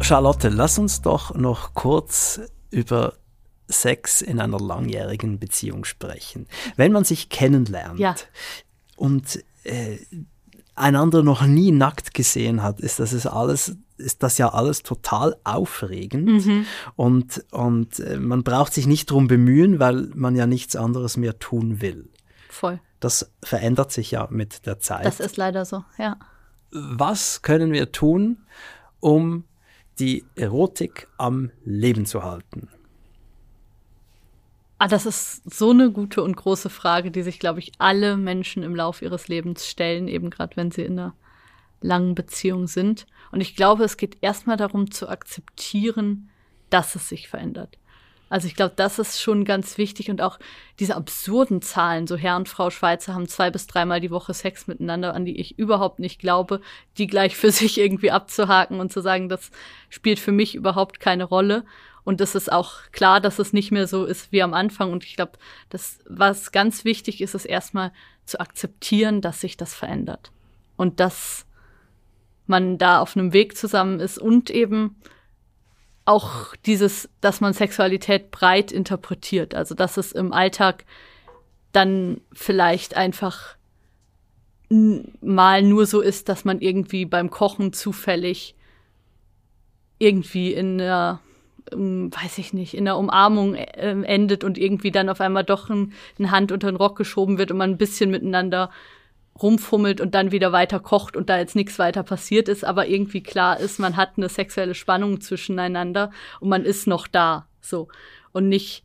Charlotte, lass uns doch noch kurz über Sex in einer langjährigen Beziehung sprechen. Wenn man sich kennenlernt ja. und äh, einander noch nie nackt gesehen hat, ist das ist alles ist das ja alles total aufregend mhm. und, und äh, man braucht sich nicht darum bemühen, weil man ja nichts anderes mehr tun will. Voll. Das verändert sich ja mit der Zeit. Das ist leider so, ja. Was können wir tun, um die Erotik am Leben zu halten? Ah, das ist so eine gute und große Frage, die sich, glaube ich, alle Menschen im Laufe ihres Lebens stellen, eben gerade wenn sie in einer langen Beziehung sind. Und ich glaube, es geht erstmal darum zu akzeptieren, dass es sich verändert. Also ich glaube, das ist schon ganz wichtig und auch diese absurden Zahlen, so Herr und Frau Schweizer haben zwei bis dreimal die Woche Sex miteinander, an die ich überhaupt nicht glaube, die gleich für sich irgendwie abzuhaken und zu sagen, das spielt für mich überhaupt keine Rolle. Und es ist auch klar, dass es nicht mehr so ist wie am Anfang. Und ich glaube, das, was ganz wichtig ist, ist erstmal zu akzeptieren, dass sich das verändert. Und dass man da auf einem Weg zusammen ist und eben auch dieses, dass man Sexualität breit interpretiert. Also, dass es im Alltag dann vielleicht einfach mal nur so ist, dass man irgendwie beim Kochen zufällig irgendwie in einer weiß ich nicht, in der Umarmung äh, endet und irgendwie dann auf einmal doch ein, eine Hand unter den Rock geschoben wird und man ein bisschen miteinander rumfummelt und dann wieder weiter kocht und da jetzt nichts weiter passiert ist, aber irgendwie klar ist, man hat eine sexuelle Spannung zwischeneinander und man ist noch da, so. Und nicht,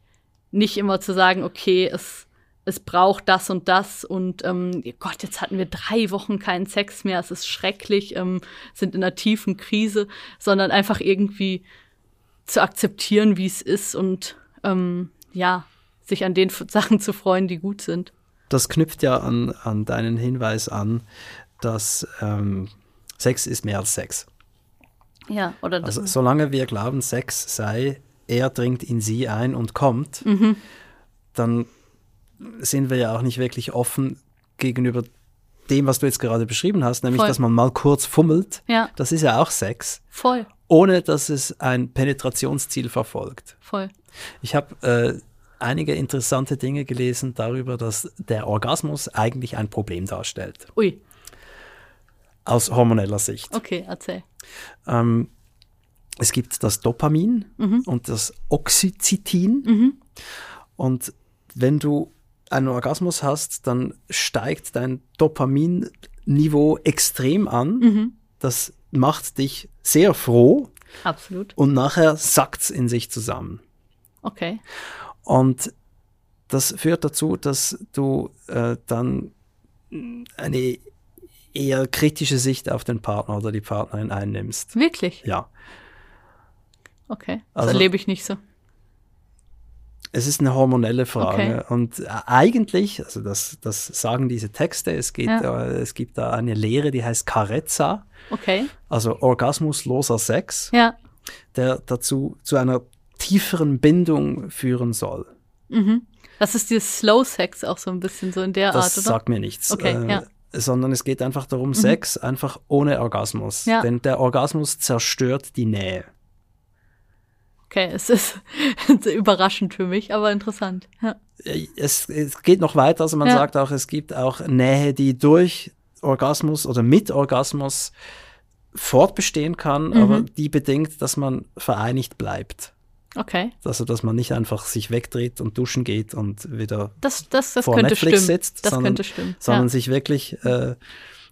nicht immer zu sagen, okay, es, es braucht das und das und ähm, Gott, jetzt hatten wir drei Wochen keinen Sex mehr, es ist schrecklich, ähm, sind in einer tiefen Krise, sondern einfach irgendwie zu akzeptieren, wie es ist und ähm, ja, sich an den Sachen zu freuen, die gut sind das knüpft ja an, an deinen Hinweis an, dass ähm, Sex ist mehr als Sex. Ja, oder das. Also, solange wir glauben, Sex sei, er dringt in sie ein und kommt, mhm. dann sind wir ja auch nicht wirklich offen gegenüber dem, was du jetzt gerade beschrieben hast, nämlich, Voll. dass man mal kurz fummelt. Ja. Das ist ja auch Sex. Voll. Ohne, dass es ein Penetrationsziel verfolgt. Voll. Ich habe äh, einige interessante Dinge gelesen darüber, dass der Orgasmus eigentlich ein Problem darstellt. Ui. Aus hormoneller Sicht. Okay, erzähl. Ähm, es gibt das Dopamin mhm. und das Oxycitin. Mhm. Und wenn du einen Orgasmus hast, dann steigt dein Dopaminniveau extrem an. Mhm. Das macht dich sehr froh. Absolut. Und nachher sackt es in sich zusammen. Okay. Und das führt dazu, dass du äh, dann eine eher kritische Sicht auf den Partner oder die Partnerin einnimmst. Wirklich? Ja. Okay, das also, erlebe ich nicht so. Es ist eine hormonelle Frage. Okay. Und äh, eigentlich, also das, das sagen diese Texte, es, geht, Ja. äh, es gibt da eine Lehre, die heißt Carezza, Okay. also orgasmusloser Sex, Ja. der dazu zu einer tieferen Bindung führen soll. Mhm. Das ist dieses Slow Sex auch so ein bisschen so in der Das Art, oder? sagt mir nichts. Okay, äh, ja. Sondern es geht einfach darum, Sex einfach ohne Orgasmus. Ja. Denn der Orgasmus zerstört die Nähe. Okay, es ist überraschend für mich, aber interessant. Ja. Äh, Es, es geht noch weiter, also man Ja. sagt auch, es gibt auch Nähe, die durch Orgasmus oder mit Orgasmus fortbestehen kann, Mhm. aber die bedingt, dass man vereinigt bleibt. Okay, Also, dass man nicht einfach sich wegdreht und duschen geht und wieder das, das, das vor Netflix stimmen. sitzt, das sondern, könnte stimmen. sondern ja. sich wirklich äh,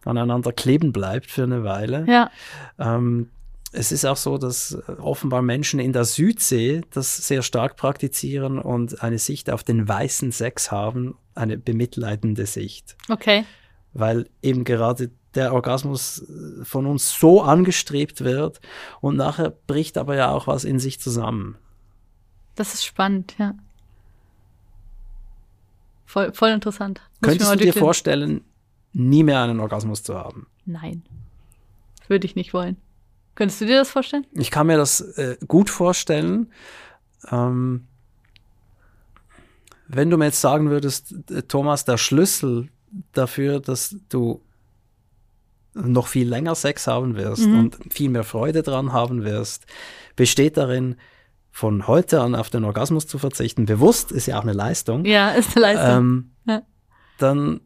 aneinander kleben bleibt für eine Weile. ja, Ähm, es ist auch so, dass äh, offenbar Menschen in der Südsee das sehr stark praktizieren und eine Sicht auf den weißen Sex haben, eine bemitleidende Sicht. okay. Weil eben gerade der Orgasmus äh, von uns so angestrebt wird und nachher bricht aber ja auch was in sich zusammen. Das ist spannend, ja. Voll, voll interessant. Muss Könntest du dir vorstellen, nie mehr einen Orgasmus zu haben? Nein. Würde ich nicht wollen. Könntest du dir das vorstellen? Ich kann mir das äh, gut vorstellen. Ähm, wenn du mir jetzt sagen würdest, äh, Thomas, der Schlüssel dafür, dass du noch viel länger Sex haben wirst Mhm. und viel mehr Freude dran haben wirst, besteht darin, von heute an auf den Orgasmus zu verzichten. Bewusst ist ja auch eine Leistung. Ja, ist eine Leistung. Ähm, Ja. Dann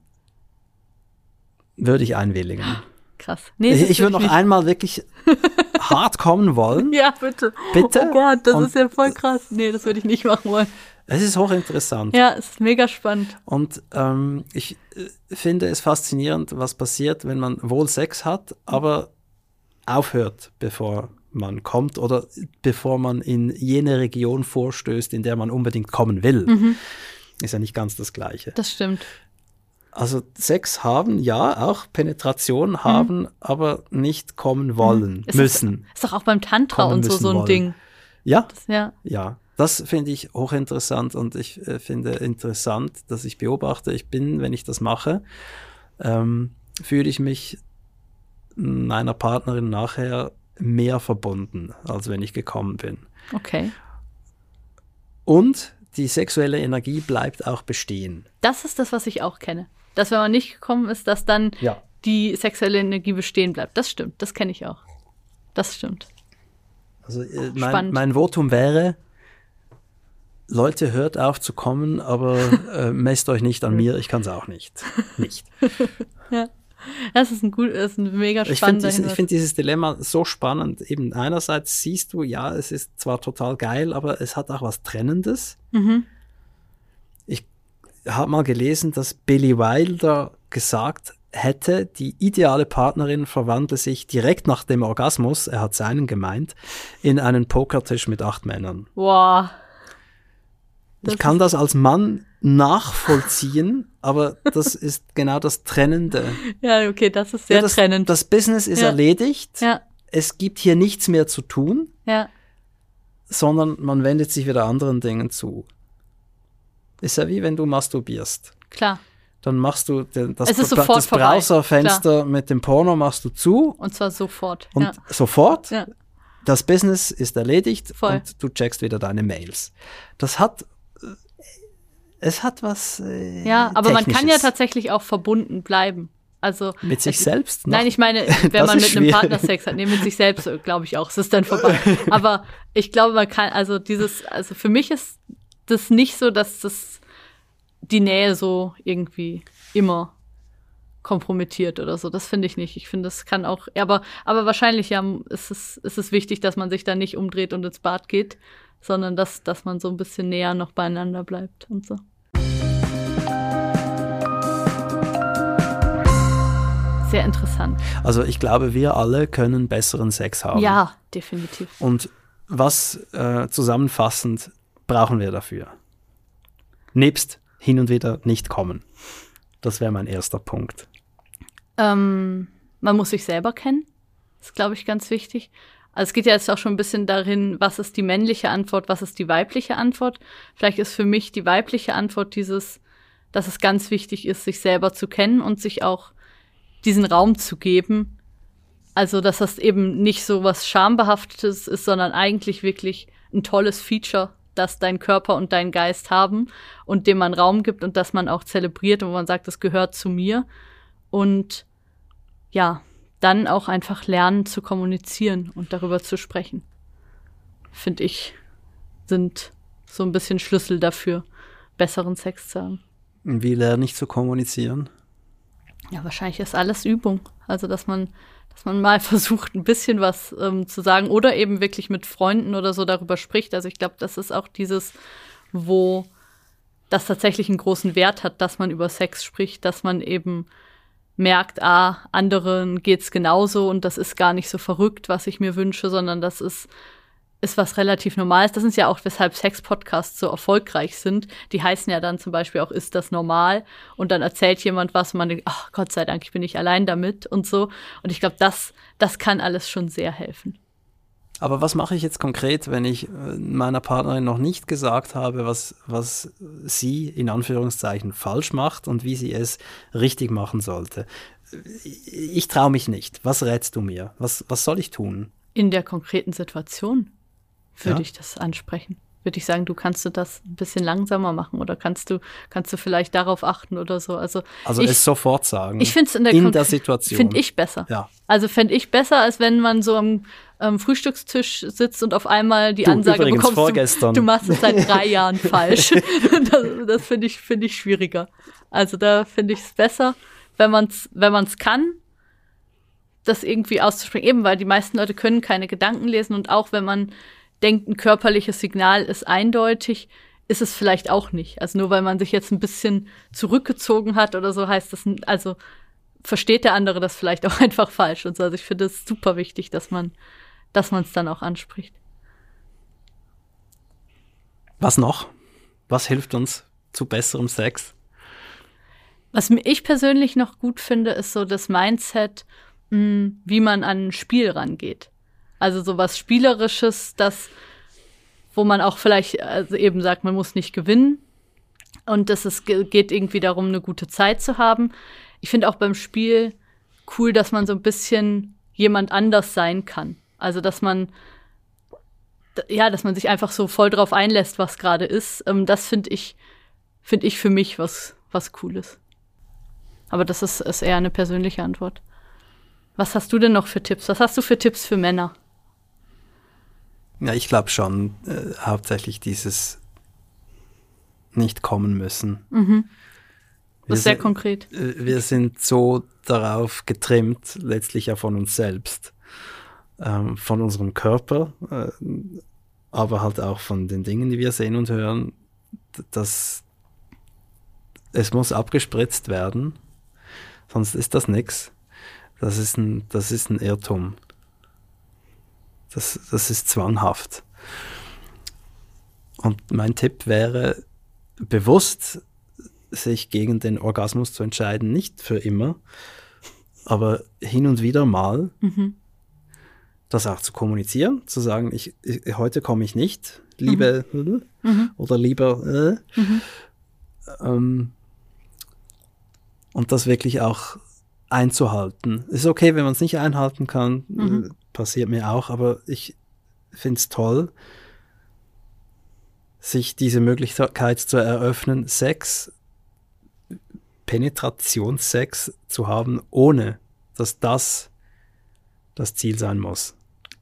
würde ich einwilligen. Krass. Nee, Ich, ich würde noch einmal wirklich hart kommen wollen. Ja, bitte. Bitte? Oh Gott, das Und- ist ja voll krass. Nee, das würde ich nicht machen wollen. Es ist hochinteressant. Ja, es ist mega spannend. Und ähm, ich äh, finde es faszinierend, was passiert, wenn man wohl Sex hat, aber aufhört, bevor man kommt oder bevor man in jene Region vorstößt, in der man unbedingt kommen will. Mhm. Ist ja nicht ganz das Gleiche. Das stimmt. Also Sex haben, ja, auch Penetration haben, aber nicht kommen wollen, Mhm. Ist müssen. Das, ist doch auch beim Tantra Kommen und so so ein wollen. Ding. Ja, Das, ja. Ja, das finde ich hochinteressant und ich äh, finde interessant, dass ich beobachte, ich bin, wenn ich das mache, ähm, fühle ich mich meiner Partnerin nachher mehr verbunden, als wenn ich gekommen bin. Okay. Und die sexuelle Energie bleibt auch bestehen. Das ist das, was ich auch kenne. Dass wenn man nicht gekommen ist, dass dann Ja. die sexuelle Energie bestehen bleibt. Das stimmt. Das kenne ich auch. Das stimmt. Also äh, mein, mein Votum wäre, Leute, hört auf zu kommen, aber äh, messt euch nicht an mir, ich kann es auch nicht. Nicht. Das ist ein gut, das ist ein mega Ich finde spannender dieses, ich Hinweis. find dieses Dilemma so spannend. Eben einerseits siehst du, ja, es ist zwar total geil, aber es hat auch was Trennendes. Mhm. Ich habe mal gelesen, dass Billy Wilder gesagt hätte, die ideale Partnerin verwandle sich direkt nach dem Orgasmus, er hat seinen gemeint, in einen Pokertisch mit acht Männern. Boah. Das ich kann das als Mann nachvollziehen, aber das ist genau das Trennende. Ja, okay, das ist sehr ja, das, trennend. das Business ist Ja. erledigt. ja, Es gibt hier nichts mehr zu tun, ja, sondern man wendet sich wieder anderen Dingen zu. Ist ja wie wenn du masturbierst. klar. Dann machst du den, das, das Browserfenster mit dem Porno machst du zu Und zwar sofort. und ja. sofort. Ja. Das Business ist erledigt Voll. und du checkst wieder deine Mails. Das hat äh, es hat was äh, ja, aber man kann ja tatsächlich auch verbunden bleiben. Also mit sich es- selbst. Nein, noch- ich meine, wenn man mit einem schwierig. Partner Sex hat, nee, mit sich selbst, glaube ich auch, es ist dann vorbei. Aber ich glaube, man kann, also dieses, also für mich ist das nicht so, dass das die Nähe so irgendwie immer kompromittiert oder so. Das finde ich nicht. Ich finde, das kann auch, aber, aber wahrscheinlich ja, ist es, ist es wichtig, dass man sich da nicht umdreht und ins Bad geht, sondern dass, dass man so ein bisschen näher noch beieinander bleibt und so. Sehr interessant. Also ich glaube, wir alle können besseren Sex haben. Ja, definitiv. Und was äh, zusammenfassend brauchen wir dafür? Nebst hin und wieder nicht kommen. Das wäre mein erster Punkt. Ähm, man muss sich selber kennen. Das ist, glaube ich, ganz wichtig. Also es geht ja jetzt auch schon ein bisschen darin, was ist die männliche Antwort, was ist die weibliche Antwort. Vielleicht ist für mich die weibliche Antwort dieses, dass es ganz wichtig ist, sich selber zu kennen und sich auch diesen Raum zu geben. Also, dass das eben nicht so was Schambehaftetes ist, sondern eigentlich wirklich ein tolles Feature, das dein Körper und dein Geist haben und dem man Raum gibt und dass man auch zelebriert und wo man sagt, das gehört zu mir. Und ja, dann auch einfach lernen zu kommunizieren und darüber zu sprechen. Finde ich, sind so ein bisschen Schlüssel dafür, besseren Sex zu haben. Und Wie lerne ich zu kommunizieren? Ja, wahrscheinlich ist alles Übung. Also, dass man, dass man mal versucht, ein bisschen was ähm, zu sagen oder eben wirklich mit Freunden oder so darüber spricht. Also, ich glaube, das ist auch dieses, wo das tatsächlich einen großen Wert hat, dass man über Sex spricht, dass man eben merkt, ah, anderen geht's genauso und das ist gar nicht so verrückt, was ich mir wünsche, sondern das ist ist was relativ Normales. Das ist ja auch, weshalb Sex-Podcasts so erfolgreich sind. Die heißen ja dann zum Beispiel auch, ist das normal? Und dann erzählt jemand was und man denkt, ach Gott sei Dank, ich bin nicht allein damit und so. Und ich glaube, das, das kann alles schon sehr helfen. Aber was mache ich jetzt konkret, wenn ich äh, meiner Partnerin noch nicht gesagt habe, was, was sie in Anführungszeichen falsch macht und wie sie es richtig machen sollte? Ich traue mich nicht. Was rätst du mir? Was, was soll ich tun? In der konkreten Situation würde Ja. ich das ansprechen. Würde ich sagen, du kannst du das ein bisschen langsamer machen oder kannst du, kannst du vielleicht darauf achten oder so. Also, Also ich, es sofort sagen. ich finde es in der, in der Situation. Finde ich besser. Ja. Also fände ich besser, als wenn man so am, am Frühstückstisch sitzt und auf einmal die Du, Ansage bekommst, vorgestern. Du, du machst es seit drei Jahren falsch. das das finde ich, finde ich schwieriger. Also da finde ich es besser, wenn man es wenn man's kann, das irgendwie auszusprechen. Eben, weil die meisten Leute können keine Gedanken lesen und auch wenn man denkt, ein körperliches Signal ist eindeutig, ist es vielleicht auch nicht. Also nur weil man sich jetzt ein bisschen zurückgezogen hat oder so, heißt das, also versteht der andere das vielleicht auch einfach falsch und so. Also ich finde es super wichtig, dass man, dass man es dann auch anspricht. Was noch? Was hilft uns zu besserem Sex? Was ich persönlich noch gut finde, ist so das Mindset, mh, wie man an ein Spiel rangeht. Also so was Spielerisches, das, wo man auch vielleicht also eben sagt, man muss nicht gewinnen und dass es ge- geht irgendwie darum, eine gute Zeit zu haben. Ich finde auch beim Spiel cool, dass man so ein bisschen jemand anders sein kann. Also dass man ja, dass man sich einfach so voll drauf einlässt, was gerade ist. Ähm, das finde ich, finde ich für mich was, was Cooles. Aber das ist, ist eher eine persönliche Antwort. Was hast du denn noch für Tipps? Was hast du für Tipps für Männer? Ja, ich glaube schon äh, hauptsächlich dieses nicht kommen müssen. Das ist sehr konkret. Äh, wir sind so darauf getrimmt, letztlich ja von uns selbst, ähm, von unserem Körper, äh, aber halt auch von den Dingen, die wir sehen und hören, dass es muss abgespritzt werden, sonst ist das nichts. Das ist ein, das ist ein Irrtum. Das, das ist zwanghaft. Und mein Tipp wäre, bewusst sich gegen den Orgasmus zu entscheiden, nicht für immer, aber hin und wieder mal mhm. das auch zu kommunizieren, zu sagen, ich, ich heute komme ich nicht, liebe mhm. mhm. oder lieber äh, mhm. ähm, und das wirklich auch einzuhalten. Ist okay, wenn man es nicht einhalten kann, mhm. Passiert mir auch, aber ich finde es toll, sich diese Möglichkeit zu eröffnen, Sex, Penetrationssex zu haben, ohne dass das das Ziel sein muss.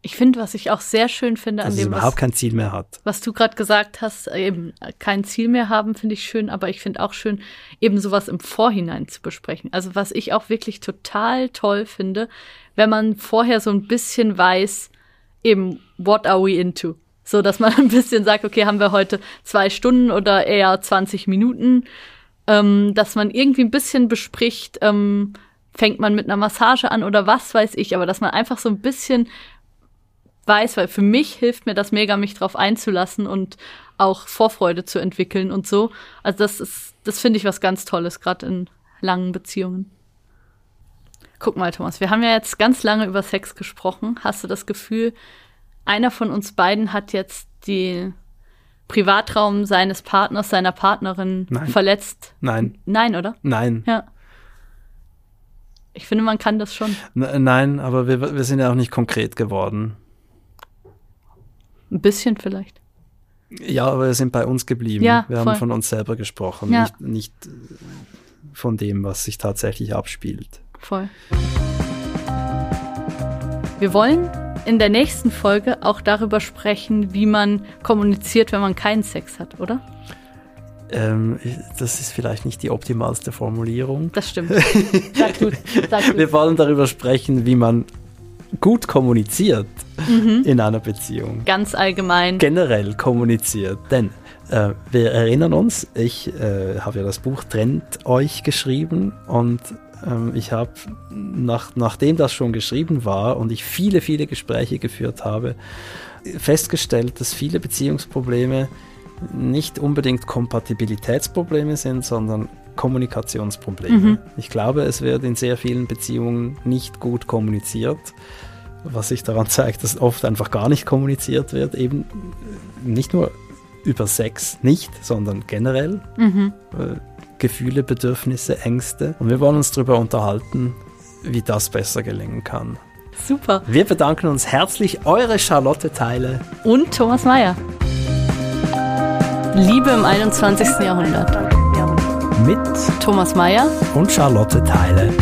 Ich finde, was ich auch sehr schön finde an Dass dem, es überhaupt was, kein Ziel mehr hat. Was du gerade gesagt hast, eben kein Ziel mehr haben, finde ich schön, aber ich finde auch schön, eben sowas im Vorhinein zu besprechen. Also was ich auch wirklich total toll finde, wenn man vorher so ein bisschen weiß, eben, what are we into? So, dass man ein bisschen sagt, okay, haben wir heute zwei Stunden oder eher 20 Minuten, ähm, dass man irgendwie ein bisschen bespricht, ähm, fängt man mit einer Massage an oder was weiß ich, aber dass man einfach so ein bisschen weiß, weil für mich hilft mir das mega, mich drauf einzulassen und auch Vorfreude zu entwickeln und so. Also das ist, das finde ich was ganz Tolles, gerade in langen Beziehungen. Guck mal, Thomas, wir haben ja jetzt ganz lange über Sex gesprochen. Hast du das Gefühl, einer von uns beiden hat jetzt den Privatraum seines Partners, seiner Partnerin Nein. verletzt? Nein. Nein, oder? Nein. Ja. Ich finde, man kann das schon. Nein, aber wir, wir sind ja auch nicht konkret geworden. Ein bisschen vielleicht. Ja, aber wir sind bei uns geblieben. Ja, wir voll. haben von uns selber gesprochen, ja. nicht, nicht von dem, was sich tatsächlich abspielt. Voll. Wir wollen in der nächsten Folge auch darüber sprechen, wie man kommuniziert, wenn man keinen Sex hat, oder? Ähm, das ist vielleicht nicht die optimalste Formulierung. Das stimmt. Sag gut, sag gut. Wir wollen darüber sprechen, wie man gut kommuniziert mhm. in einer Beziehung. Ganz allgemein. Generell kommuniziert. Denn äh, wir erinnern uns, ich äh, habe ja das Buch Trennt euch geschrieben und ähm, ich habe, nach, nachdem das schon geschrieben war und ich viele, viele Gespräche geführt habe, festgestellt, dass viele Beziehungsprobleme nicht unbedingt Kompatibilitätsprobleme sind, sondern Kommunikationsprobleme. Mhm. Ich glaube, es wird in sehr vielen Beziehungen nicht gut kommuniziert, was sich daran zeigt, dass oft einfach gar nicht kommuniziert wird, eben nicht nur über Sex nicht, sondern generell mhm. äh, Gefühle, Bedürfnisse, Ängste. Und wir wollen uns darüber unterhalten, wie das besser gelingen kann. Super. Wir bedanken uns herzlich, eure Charlotte Teile und Thomas Mayer. Liebe im 21. Jahrhundert mit Thomas Mayer und Charlotte Teile.